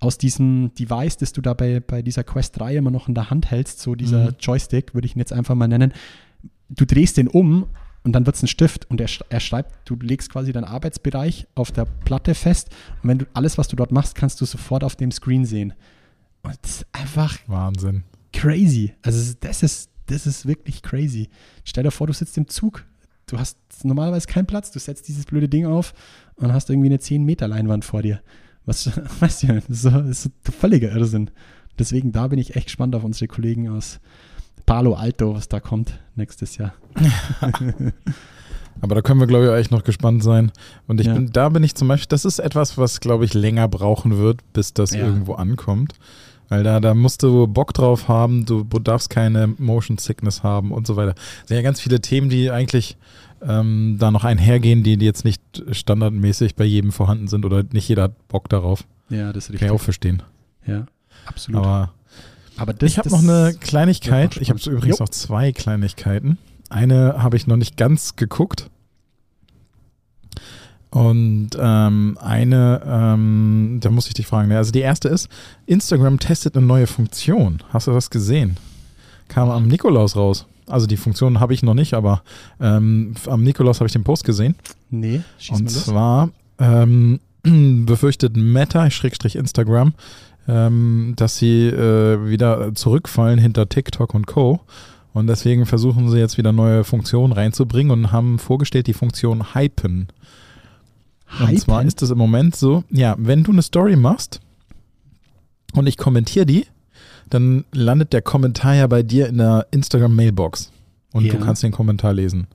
Aus diesem Device, das du da bei, bei dieser Quest 3 immer noch in der Hand hältst, so dieser mhm. Joystick, würde ich ihn jetzt einfach mal nennen, du drehst den um und dann wird es ein Stift und er, er schreibt, du legst quasi deinen Arbeitsbereich auf der Platte fest und wenn du alles, was du dort machst, kannst du sofort auf dem Screen sehen. Und das ist einfach Wahnsinn. Crazy. Also das ist, das ist wirklich crazy. Stell dir vor, du sitzt im Zug. du hast normalerweise keinen Platz. Du setzt dieses blöde Ding auf und hast irgendwie eine 10 Meter Leinwand vor dir. Was, weißt du, das ist, so, völliger Irrsinn. Deswegen, da bin ich echt gespannt auf unsere Kollegen aus Palo Alto, was da kommt nächstes Jahr. Aber da können wir, glaube ich, echt noch gespannt sein. Und ich ja. bin, da bin ich zum Beispiel, das ist etwas, was, glaube ich, länger brauchen wird, bis das ja. irgendwo ankommt. Weil da, da musst du Bock drauf haben, du, darfst keine Motion Sickness haben und so weiter. Es sind ja ganz viele Themen, die eigentlich ähm, da noch einhergehen, die, die jetzt nicht standardmäßig bei jedem vorhanden sind oder nicht jeder hat Bock darauf. Ja, das. Kann ich auch verstehen. Ja, absolut. Aber, Aber das, ich habe noch eine Kleinigkeit. Ich habe übrigens jo. noch zwei Kleinigkeiten. Eine habe ich noch nicht ganz geguckt. Und ähm, eine, ähm, da muss ich dich fragen. Also die erste ist, Instagram testet eine neue Funktion. Hast du das gesehen? Kam am Nikolaus raus. Also die Funktion habe ich noch nicht, aber ähm, am Nikolaus habe ich den Post gesehen. Nee, schieß Und zwar ähm, befürchtet Meta, Schrägstrich Instagram, ähm, dass sie äh, wieder zurückfallen hinter TikTok und Co. Und deswegen versuchen sie jetzt wieder neue Funktionen reinzubringen und haben vorgestellt die Funktion Hypen. Hypen? Und zwar ist es im Moment so, ja, wenn du eine Story machst und ich kommentiere die, dann landet der Kommentar ja bei dir in der Instagram-Mailbox und ja. du kannst den Kommentar lesen.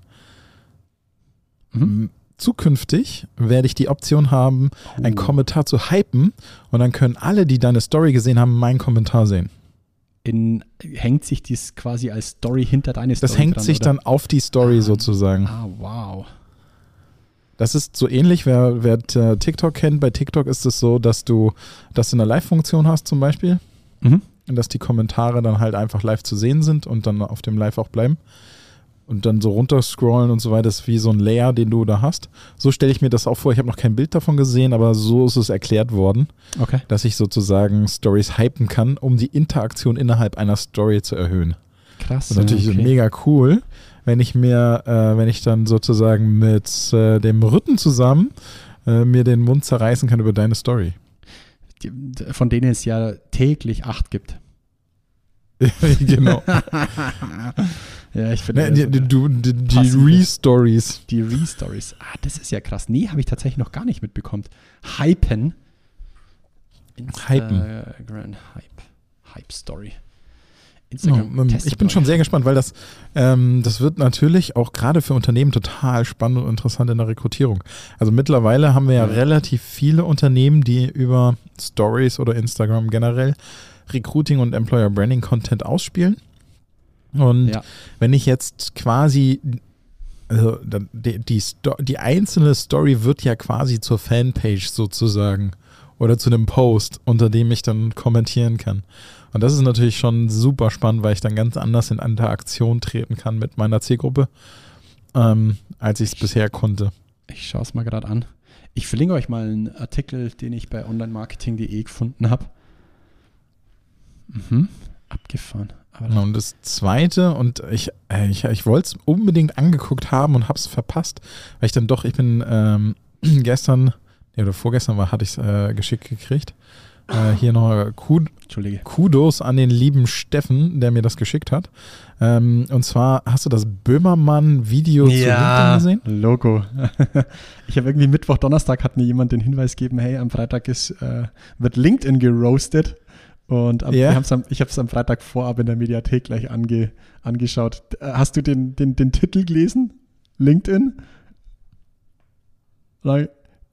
Mhm. Zukünftig werde ich die Option haben, oh. einen Kommentar zu hypen und dann können alle, die deine Story gesehen haben, meinen Kommentar sehen. In, hängt sich dies quasi als Story hinter deine Story? Das hängt dran, sich oder? dann auf die Story ah, sozusagen. Ah, wow. Das ist so ähnlich, wer, wer TikTok kennt. Bei TikTok ist es so, dass du das in der Live-Funktion hast zum Beispiel. Mhm dass die Kommentare dann halt einfach live zu sehen sind und dann auf dem Live auch bleiben. Und dann so runterscrollen und so weiter ist wie so ein Layer, den du da hast. So stelle ich mir das auch vor. Ich habe noch kein Bild davon gesehen, aber so ist es erklärt worden, okay. dass ich sozusagen Stories hypen kann, um die Interaktion innerhalb einer Story zu erhöhen. Krass. Und natürlich okay. mega cool, wenn ich mir, äh, wenn ich dann sozusagen mit äh, dem Rücken zusammen äh, mir den Mund zerreißen kann über deine Story von denen es ja täglich acht gibt. genau. ja, ich finde. Nee, die, die, die, die Re-Stories. Die Re-Stories. Ah, das ist ja krass. Nee, habe ich tatsächlich noch gar nicht mitbekommen. Hypen. Hypen. Hype. Hype Story. Instagram. Ja, ich bin schon sehr gespannt, weil das, ähm, das wird natürlich auch gerade für Unternehmen total spannend und interessant in der Rekrutierung. Also mittlerweile haben wir ja, ja. relativ viele Unternehmen, die über Stories oder Instagram generell Recruiting und Employer Branding Content ausspielen. Und ja. wenn ich jetzt quasi also die, die, die, einzelne Story wird ja quasi zur Fanpage sozusagen oder zu einem Post, unter dem ich dann kommentieren kann. Und das ist natürlich schon super spannend, weil ich dann ganz anders in Interaktion treten kann mit meiner Zielgruppe, ähm, als ich es bisher konnte. Ich schaue es mal gerade an. Ich verlinke euch mal einen Artikel, den ich bei onlinemarketing.de gefunden habe. Mhm. Abgefahren. und das zweite, und ich, äh, ich, ich wollte es unbedingt angeguckt haben und habe es verpasst, weil ich dann doch, ich bin ähm, gestern, nee, oder vorgestern war, hatte ich es äh, geschickt gekriegt. Äh, hier noch Kud Kudos an den lieben Steffen, der mir das geschickt hat. Ähm, und zwar hast du das Böhmermann-Video ja, zu LinkedIn gesehen? Logo. ich habe irgendwie Mittwoch, Donnerstag hat mir jemand den Hinweis gegeben, hey, am Freitag ist, äh, wird LinkedIn geroastet. Und am, yeah. am, ich habe es am Freitag vorab in der Mediathek gleich ange, angeschaut. Äh, hast du den, den, den Titel gelesen? LinkedIn?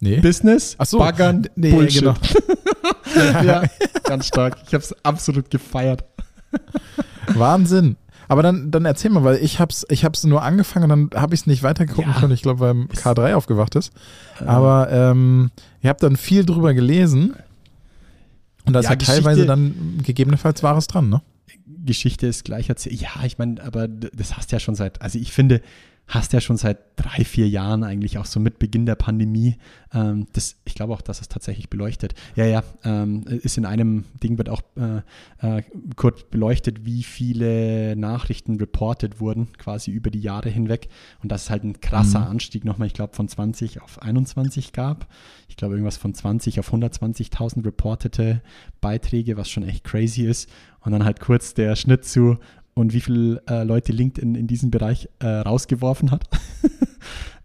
Nee. Business, Ach so. Baggern, nee, Bullshit. Genau. ja, ganz stark. Ich habe es absolut gefeiert. Wahnsinn. Aber dann, dann erzähl mal, weil ich hab's, ich hab's nur angefangen und dann habe ich es nicht weitergeguckt ja. können. Ich glaube, weil K3 aufgewacht ist. Aber ähm, ihr habt dann viel drüber gelesen. Und da ist ja, halt teilweise dann gegebenenfalls Wahres dran, ne? Geschichte ist gleich erzählt. Ja, ich meine, aber das hast ja schon seit, also ich finde, hast ja schon seit drei, vier Jahren eigentlich auch so mit Beginn der Pandemie. Ähm, das, ich glaube auch, dass es tatsächlich beleuchtet. Ja, ja, ähm, ist in einem Ding wird auch äh, äh, kurz beleuchtet, wie viele Nachrichten reported wurden, quasi über die Jahre hinweg. Und dass es halt ein krasser mhm. Anstieg nochmal, ich glaube, von 20 auf 21 gab. Ich glaube, irgendwas von 20 auf 120.000 reportete Beiträge, was schon echt crazy ist. Und dann halt kurz der Schnitt zu und wie viele äh, Leute LinkedIn in diesem Bereich äh, rausgeworfen hat.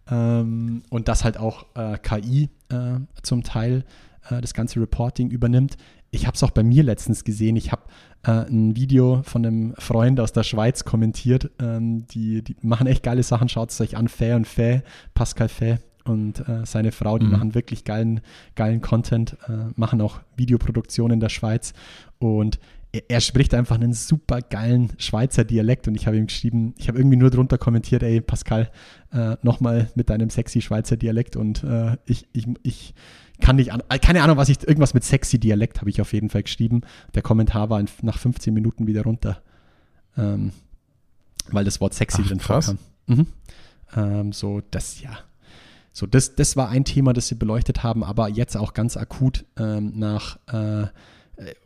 Ähm, und das halt auch äh, KI äh, zum Teil äh, das ganze Reporting übernimmt. Ich habe es auch bei mir letztens gesehen. Ich habe äh, ein Video von einem Freund aus der Schweiz kommentiert. Ähm, die, die machen echt geile Sachen. Schaut es euch an. Fay und Fay, Pascal Fay und seine Frau, die mhm. machen wirklich geilen, geilen Content, machen auch Videoproduktion in der Schweiz. Und er, spricht einfach einen super geilen Schweizer Dialekt. Und ich habe ihm geschrieben, ich habe irgendwie nur drunter kommentiert, ey, Pascal, äh, nochmal mit deinem sexy Schweizer Dialekt. Und äh, ich, ich, ich kann nicht, an, äh, keine Ahnung, was ich, irgendwas mit sexy Dialekt habe ich auf jeden Fall geschrieben. Der Kommentar war nach 15 Minuten wieder runter. Ähm, weil das Wort sexy Ach, drin vorkam. Mhm. Ähm, so, das, ja. So, das, das war ein Thema, das sie beleuchtet haben, aber jetzt auch ganz akut ähm, nach, äh,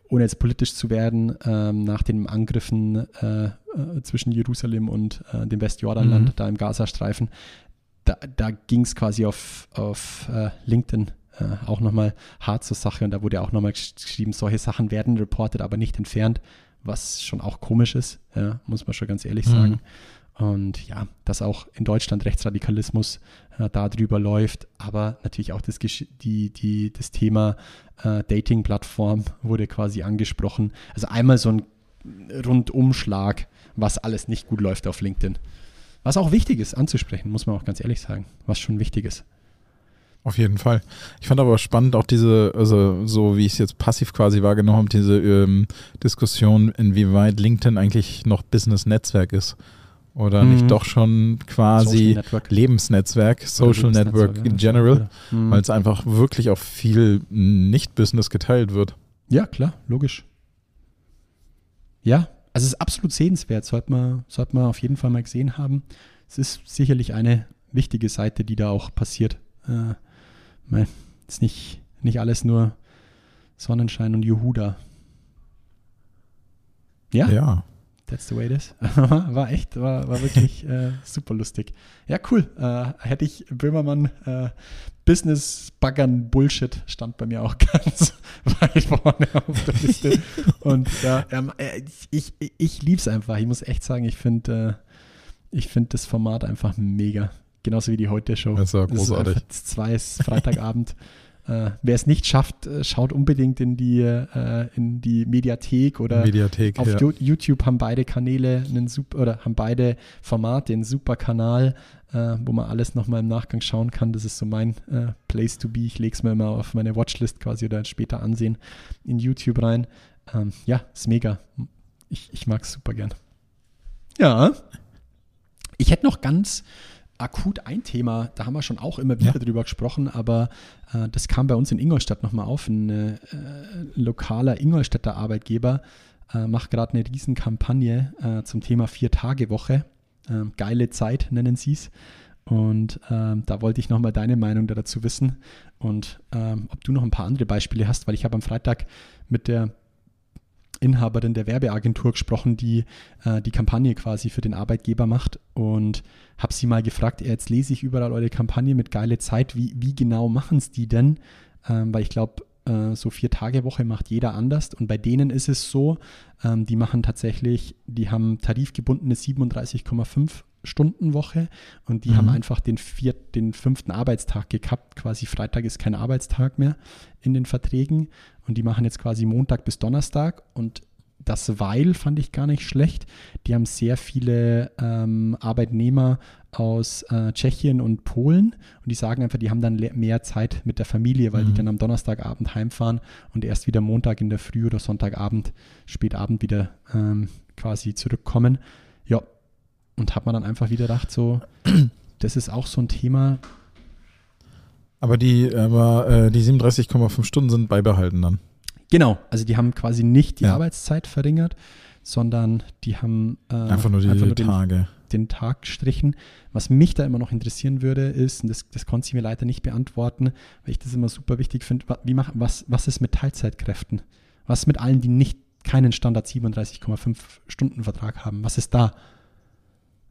ohne jetzt politisch zu werden, ähm, nach den Angriffen äh, äh, zwischen Jerusalem und äh, dem Westjordanland, mhm. da im Gazastreifen. Da, da ging es quasi auf, auf äh, LinkedIn äh, auch nochmal hart zur Sache und da wurde auch nochmal geschrieben, solche Sachen werden reported, aber nicht entfernt, was schon auch komisch ist, ja, muss man schon ganz ehrlich mhm. Und ja, dass auch in Deutschland Rechtsradikalismus äh, darüber läuft, aber natürlich auch das, die, die, das Thema äh, Dating-Plattform wurde quasi angesprochen. Also einmal so ein Rundumschlag, was alles nicht gut läuft auf LinkedIn. Was auch wichtig ist anzusprechen, muss man auch ganz ehrlich sagen, was schon wichtig ist. Auf jeden Fall. Ich fand aber spannend auch diese, also so wie ich es jetzt passiv quasi wahrgenommen habe, diese ähm, Diskussion, inwieweit LinkedIn eigentlich noch Business-Netzwerk ist. Oder mhm. nicht doch schon quasi Social Lebensnetzwerk, Social Network in general, mhm. weil es einfach wirklich auf viel Nicht-Business geteilt wird. Ja, klar, logisch. Ja, also es ist absolut sehenswert, sollte man, sollte man auf jeden Fall mal gesehen haben. Es ist sicherlich eine wichtige Seite, die da auch passiert. Äh, ist nicht, nicht alles nur Sonnenschein und Juhuda. Ja? Ja. That's the way it is. war echt, war, war wirklich äh, super lustig. Ja, cool. Äh, hätte ich Böhmermann äh, Business Baggern Bullshit stand bei mir auch ganz weit vorne auf der Liste. Und ja, ähm, ich, ich, ich liebe es einfach. Ich muss echt sagen, ich finde äh, ich find das Format einfach mega. Genauso wie die Heute-Show. Das ist ja großartig. Das ist zwei ist Freitagabend. Äh, wer es nicht schafft, äh, schaut unbedingt in die, äh, in die Mediathek oder Mediathek, auf ja. YouTube haben beide Kanäle einen super oder haben beide Formate einen super Kanal, äh, wo man alles nochmal im Nachgang schauen kann. Das ist so mein äh, Place to be. Ich lege es mir immer auf meine Watchlist quasi oder später ansehen in YouTube rein. Ähm, ja, ist mega. Ich, ich mag es super gern. Ja. Ich hätte noch ganz akut ein Thema, da haben wir schon auch immer wieder ja. drüber gesprochen, aber äh, das kam bei uns in Ingolstadt nochmal auf. Ein äh, lokaler Ingolstädter Arbeitgeber äh, macht gerade eine Riesenkampagne äh, zum Thema Vier-Tage-Woche. Ähm, geile Zeit nennen sie es. Und ähm, da wollte ich nochmal deine Meinung dazu wissen und ähm, ob du noch ein paar andere Beispiele hast, weil ich habe am Freitag mit der Inhaberin der Werbeagentur gesprochen, die äh, die Kampagne quasi für den Arbeitgeber macht. Und habe sie mal gefragt, jetzt lese ich überall eure Kampagne mit geile Zeit, wie, wie genau machen es die denn? Ähm, weil ich glaube, äh, so vier Tage Woche macht jeder anders. Und bei denen ist es so, ähm, die machen tatsächlich, die haben tarifgebundene 37,5 Stunden Woche und die mhm. haben einfach den, vier, den fünften Arbeitstag gekappt. Quasi Freitag ist kein Arbeitstag mehr in den Verträgen und die machen jetzt quasi Montag bis Donnerstag und das Weil fand ich gar nicht schlecht. Die haben sehr viele ähm, Arbeitnehmer aus äh, Tschechien und Polen und die sagen einfach, die haben dann mehr Zeit mit der Familie, weil mhm. die dann am Donnerstagabend heimfahren und erst wieder Montag in der Früh oder Sonntagabend, spätabend wieder ähm, quasi zurückkommen. Ja, und hat man dann einfach wieder gedacht, so, das ist auch so ein Thema. Aber die, aber, äh, die 37,5 Stunden sind beibehalten dann. Genau, also die haben quasi nicht die ja. Arbeitszeit verringert, sondern die haben äh, einfach nur die einfach nur den, Tage. Den Tag gestrichen. Was mich da immer noch interessieren würde, ist, und das, das konnte sie mir leider nicht beantworten, weil ich das immer super wichtig finde, wie mach, was, was ist mit Teilzeitkräften? Was mit allen, die nicht keinen Standard 37,5 Stunden Vertrag haben? Was ist da?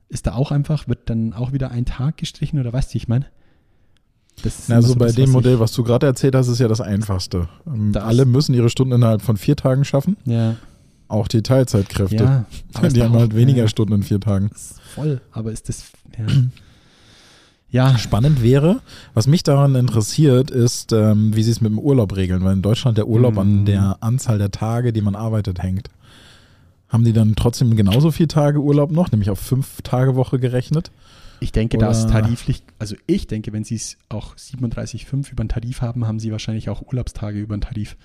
Ist da auch einfach, wird dann auch wieder ein Tag gestrichen oder weißt du, ich meine? Also so bei das, dem Modell, was du gerade erzählt hast, ist ja das einfachste. Ähm, das Alle müssen ihre Stunden innerhalb von vier Tagen schaffen. Ja. Auch die Teilzeitkräfte. Ja, die haben halt weniger ja. Stunden in vier Tagen. voll, aber ist das. Ja. ja. spannend wäre. Was mich daran interessiert, ist, ähm, wie sie es mit dem Urlaub regeln, weil in Deutschland der Urlaub mm. an der Anzahl der Tage, die man arbeitet, hängt. Haben die dann trotzdem genauso viele Tage Urlaub noch, nämlich auf fünf Tage Woche gerechnet? Ich denke, Oder dass tariflich, also ich denke, wenn sie es auch 37,5 über den Tarif haben, haben sie wahrscheinlich auch Urlaubstage über den Tarif.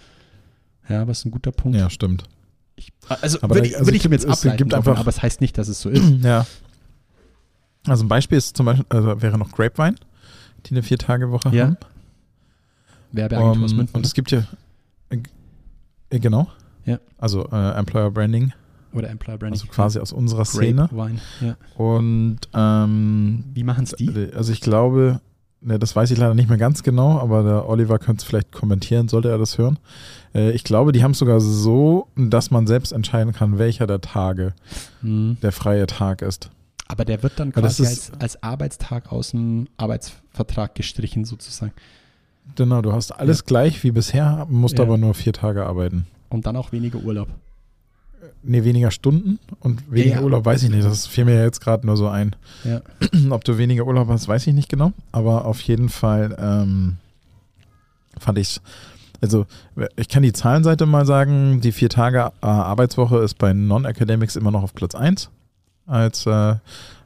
Ja, was ein guter Punkt. Ja, stimmt. Ich, also aber würde ich, also würd ich mir jetzt ableiten, gibt einfach, aber es heißt nicht, dass es so ist. Ja. Also ein Beispiel ist zum Beispiel, also wäre noch Grapevine, die eine Vier-Tage-Woche ja. haben. Werbeagentur um, aus München. Und es gibt ja, äh, genau. Ja. Also äh, Employer Branding. Oder Employer Branding. Also quasi aus unserer Szene. Grapevine, ja. Und ähm, wie machen es die? Also ich glaube, ne, das weiß ich leider nicht mehr ganz genau, aber der Oliver könnte es vielleicht kommentieren, sollte er das hören. Äh, ich glaube, die haben es sogar so, dass man selbst entscheiden kann, welcher der Tage hm. der freie Tag ist. Aber der wird dann quasi als, als, Arbeitstag aus dem Arbeitsvertrag gestrichen, sozusagen. Genau, du hast alles ja. gleich wie bisher, musst ja. aber nur vier Tage arbeiten. Und dann auch weniger Urlaub. Nee, weniger Stunden und weniger ja, Urlaub, weiß ich nicht. Das fiel mir jetzt gerade nur so ein. Ja. Ob du weniger Urlaub hast, weiß ich nicht genau. Aber auf jeden Fall ähm, fand ich es. Also, ich kann die Zahlenseite mal sagen. Die vier Tage äh, Arbeitswoche ist bei Non-Academics immer noch auf Platz 1 als äh,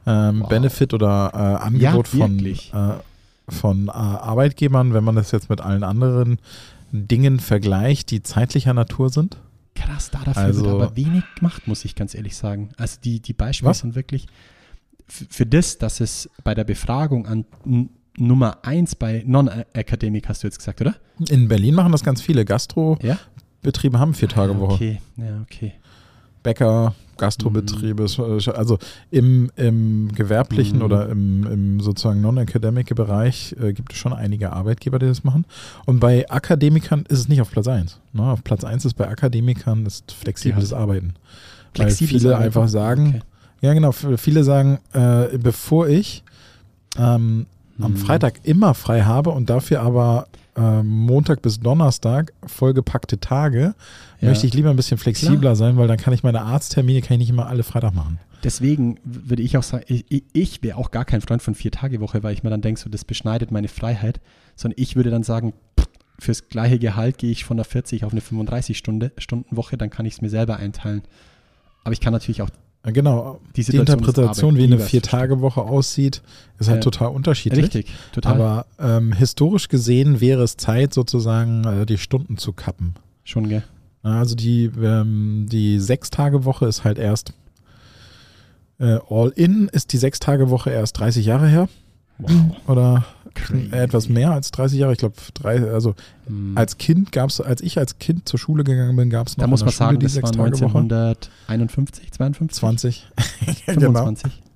ähm, wow. Benefit oder äh, Angebot von, äh, von äh, Arbeitgebern, wenn man das jetzt mit allen anderen Dingen vergleicht, die zeitlicher Natur sind. Krass, da dafür also, wird aber wenig gemacht, muss ich ganz ehrlich sagen. Also die, die Beispiele was? sind wirklich für das, dass es bei der Befragung an Nummer 1 bei Non-Akademik, hast du jetzt gesagt, oder? In Berlin machen das ganz viele. Gastro-Betriebe ja? haben vier Tage ah, Woche. Okay, ja, okay. Bäcker, Gastrobetriebe, mhm. also im, im gewerblichen mhm. oder im, im sozusagen Non-Academic-Bereich äh, gibt es schon einige Arbeitgeber, die das machen. Und bei Akademikern ist es nicht auf Platz 1. Ne? Auf Platz 1 ist bei Akademikern ist flexibles ja. Arbeiten. Flexibles Weil viele Arbeiten. einfach sagen, okay. ja genau, viele sagen, äh, bevor ich ähm, mhm. am Freitag immer frei habe und dafür aber Montag bis Donnerstag vollgepackte Tage, ja. möchte ich lieber ein bisschen flexibler Klar. sein, weil dann kann ich meine Arzttermine kann ich nicht immer alle Freitag machen. Deswegen würde ich auch sagen, ich, ich wäre auch gar kein Freund von Vier-Tage-Woche, weil ich mir dann denke, so, das beschneidet meine Freiheit, sondern ich würde dann sagen, fürs gleiche Gehalt gehe ich von der 40 auf eine 35-Stunden-Woche, dann kann ich es mir selber einteilen. Aber ich kann natürlich auch Genau, die, die Interpretation, wie eine Vier-Tage-Woche aussieht, ist halt äh, total unterschiedlich. Richtig, total. Aber ähm, historisch gesehen wäre es Zeit, sozusagen äh, die Stunden zu kappen. Schon, gell? Also die, ähm, die Sechs-Tage-Woche ist halt erst äh, All-In ist die Sechs-Tage-Woche erst 30 Jahre her. Wow. Oder Crazy. etwas mehr als 30 Jahre. Ich glaube, also hm. als Kind gab es, als ich als Kind zur Schule gegangen bin, gab es noch da muss man Schule sagen, die das war 1951, 52? 20. 25. genau.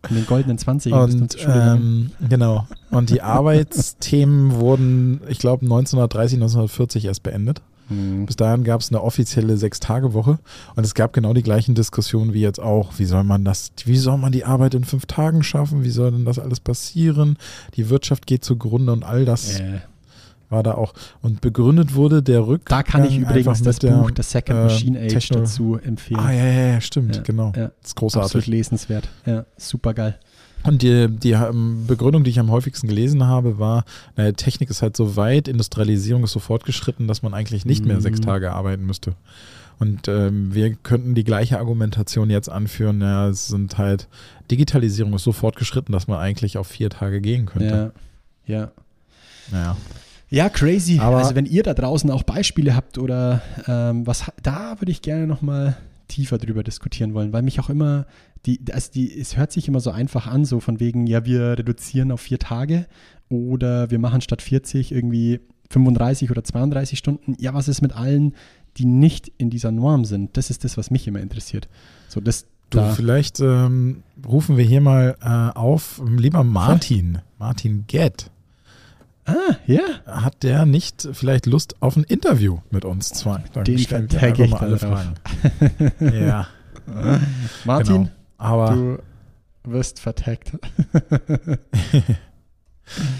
In den goldenen 20 und, ähm, Genau. Und die Arbeitsthemen wurden, ich glaube, 1930, 1940 erst beendet. Mhm. Bis dahin gab es eine offizielle Sechs-Tage-Woche und es gab genau die gleichen Diskussionen wie jetzt auch. Wie soll man das, wie soll man die Arbeit in fünf Tagen schaffen? Wie soll denn das alles passieren? Die Wirtschaft geht zugrunde und all das. Äh. War da auch. Und begründet wurde der Rückgang. Da kann ich übrigens das Buch The Second äh, Machine Age Techno dazu empfehlen. Ah, ja, ja, ja stimmt, ja, genau. Ja. Das ist großartig. Absolut lesenswert. Ja, super geil. Und die, die ähm, Begründung, die ich am häufigsten gelesen habe, war, naja, Technik ist halt so weit, Industrialisierung ist so fortgeschritten, dass man eigentlich nicht mehr sechs mhm. Tage arbeiten müsste. Und ähm, wir könnten die gleiche Argumentation jetzt anführen, ja, es sind halt, Digitalisierung ist so fortgeschritten, dass man eigentlich auf vier Tage gehen könnte. Ja. Ja. Naja. Ja, crazy. Aber also wenn ihr da draußen auch Beispiele habt oder ähm, was, da würde ich gerne nochmal tiefer drüber diskutieren wollen, weil mich auch immer die, also die, es hört sich immer so einfach an, so von wegen, ja, wir reduzieren auf vier Tage oder wir machen statt 40 irgendwie 35 oder 32 Stunden. Ja, was ist mit allen, die nicht in dieser Norm sind? Das ist das, was mich immer interessiert. So, das, du, da vielleicht ähm, rufen wir hier mal äh, auf, lieber Martin, Martin Gett. Ah, ja. Hat der nicht vielleicht Lust auf ein Interview mit uns zwei? Dann Den vertag ich mal alle Fragen. ja. Martin, genau. Aber du wirst vertaggt.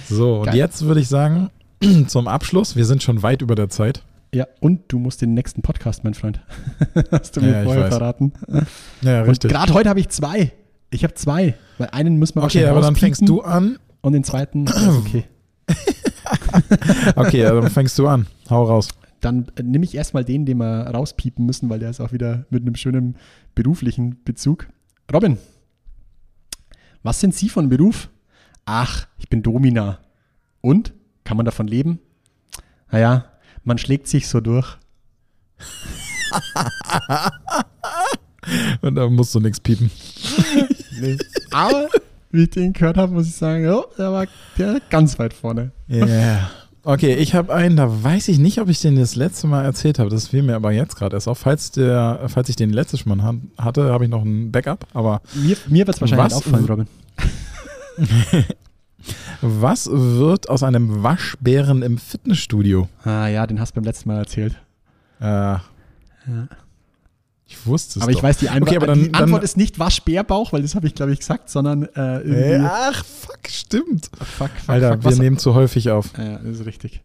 so, und Geil. jetzt würde ich sagen, zum Abschluss, wir sind schon weit über der Zeit. Ja, und du musst den nächsten Podcast, mein Freund. Hast du mir ja, vorher verraten. Ja, richtig. Gerade heute habe ich zwei. Ich habe zwei, weil einen muss man Okay, aber dann fängst du an Und den zweiten ist okay. okay, dann fängst du an. Hau raus. Dann äh, nehme ich erstmal den, den wir rauspiepen müssen, weil der ist auch wieder mit einem schönen beruflichen Bezug. Robin, was sind Sie von Beruf? Ach, ich bin Domina. Und? Kann man davon leben? Naja, man schlägt sich so durch. Und da musst du nichts piepen. nee. Aber wie ich den gehört habe, muss ich sagen, oh, der war der ganz weit vorne. Ja. Yeah. Okay, ich habe einen, da weiß ich nicht, ob ich den das letzte Mal erzählt habe. Das fiel mir aber jetzt gerade erst auf. Falls, der, falls ich den letztes Mal hatte, habe ich noch ein Backup. Aber mir, mir wird es wahrscheinlich auffallen, Robin. Was wird aus einem Waschbären im Fitnessstudio? Ah ja, den hast du beim letzten Mal erzählt. Äh, ja. Ich wusste es. Aber doch. ich weiß, die, Ein okay, aber dann, die Antwort dann, ist nicht Waschbärbauch, weil das habe ich, glaube ich, gesagt, sondern äh, irgendwie. Ach, fuck, stimmt. Fuck, fuck, Alter, fuck, wir nehmen zu häufig auf. Ja, das ist richtig.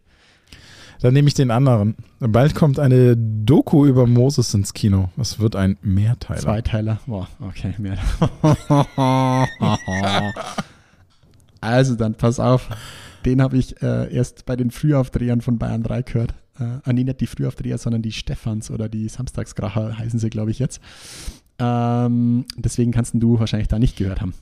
Dann nehme ich den anderen. Bald kommt eine Doku über Moses ins Kino. Es wird ein Mehrteiler. Zweiteiler. Boah, okay, mehr. also dann, pass auf. Den habe ich äh, erst bei den Frühaufdrehern von Bayern 3 gehört. Äh, nee, nicht die Frühaufdreher, sondern die Stephans oder die Samstagskracher heißen sie, glaube ich, jetzt. Ähm, deswegen kannst du wahrscheinlich da nicht gehört haben.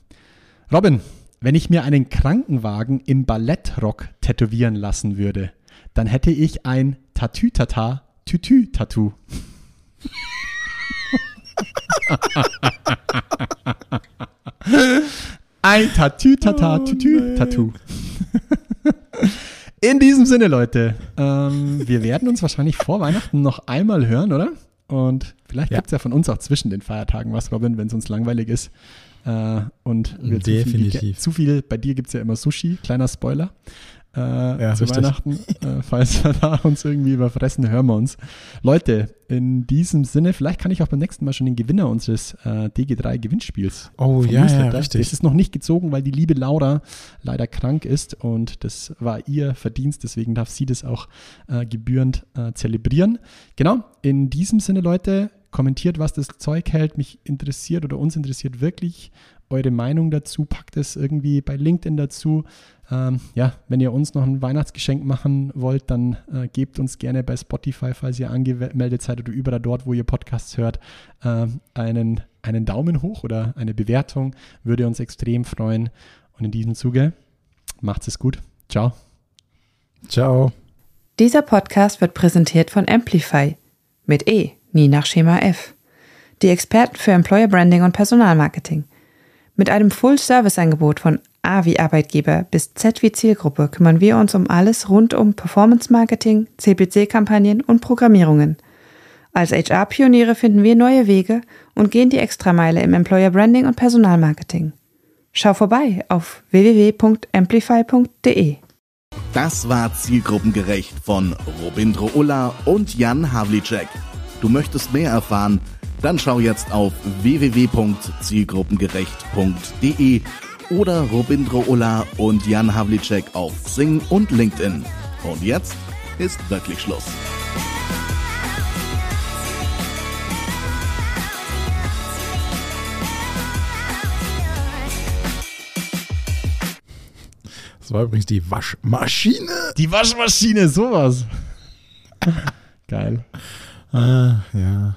Robin, wenn ich mir einen Krankenwagen im Ballettrock tätowieren lassen würde, dann hätte ich ein Tatütata Tütü-Tattoo. ein Tatütata Tütü-Tattoo. In diesem Sinne, Leute, ähm, wir werden uns wahrscheinlich vor Weihnachten noch einmal hören, oder? Und vielleicht ja. gibt es ja von uns auch zwischen den Feiertagen was, Robin, wenn es uns langweilig ist. Äh, und wir Definitiv. Zu viel, zu viel, bei dir gibt es ja immer Sushi, kleiner Spoiler äh, ja, zu richtig. Weihnachten. Äh, falls wir da uns irgendwie überfressen, hören wir uns. Leute, in diesem Sinne, vielleicht kann ich auch beim nächsten Mal schon den Gewinner unseres äh, DG3-Gewinnspiels. Oh ja, ja, richtig. Das ist noch nicht gezogen, weil die liebe Laura leider krank ist und das war ihr Verdienst, deswegen darf sie das auch äh, gebührend äh, zelebrieren. Genau, in diesem Sinne, Leute, kommentiert, was das Zeug hält. Mich interessiert oder uns interessiert wirklich eure Meinung dazu. Packt es irgendwie bei LinkedIn dazu. Ähm, ja, wenn ihr uns noch ein Weihnachtsgeschenk machen wollt, dann äh, gebt uns gerne bei Spotify, falls ihr angemeldet seid oder überall dort, wo ihr Podcasts hört, äh, einen, einen Daumen hoch oder eine Bewertung. Würde uns extrem freuen. Und in diesem Zuge, macht's es gut. Ciao. Ciao. Dieser Podcast wird präsentiert von Amplify mit E, nie nach Schema F. Die Experten für Employer Branding und Personalmarketing. Mit einem Full-Service-Angebot von A wie Arbeitgeber bis Z wie Zielgruppe kümmern wir uns um alles rund um Performance Marketing, CPC-Kampagnen und Programmierungen. Als HR-Pioniere finden wir neue Wege und gehen die Extrameile im Employer Branding und Personalmarketing. Schau vorbei auf www.amplify.de. Das war zielgruppengerecht von Robindro Ulla und Jan Havlicek. Du möchtest mehr erfahren? Dann schau jetzt auf www.zielgruppengerecht.de oder Robindro Ulla und Jan Havlicek auf Xing und LinkedIn. Und jetzt ist wirklich Schluss. Das war übrigens die Waschmaschine. Die Waschmaschine, sowas. Geil. Ah, ja.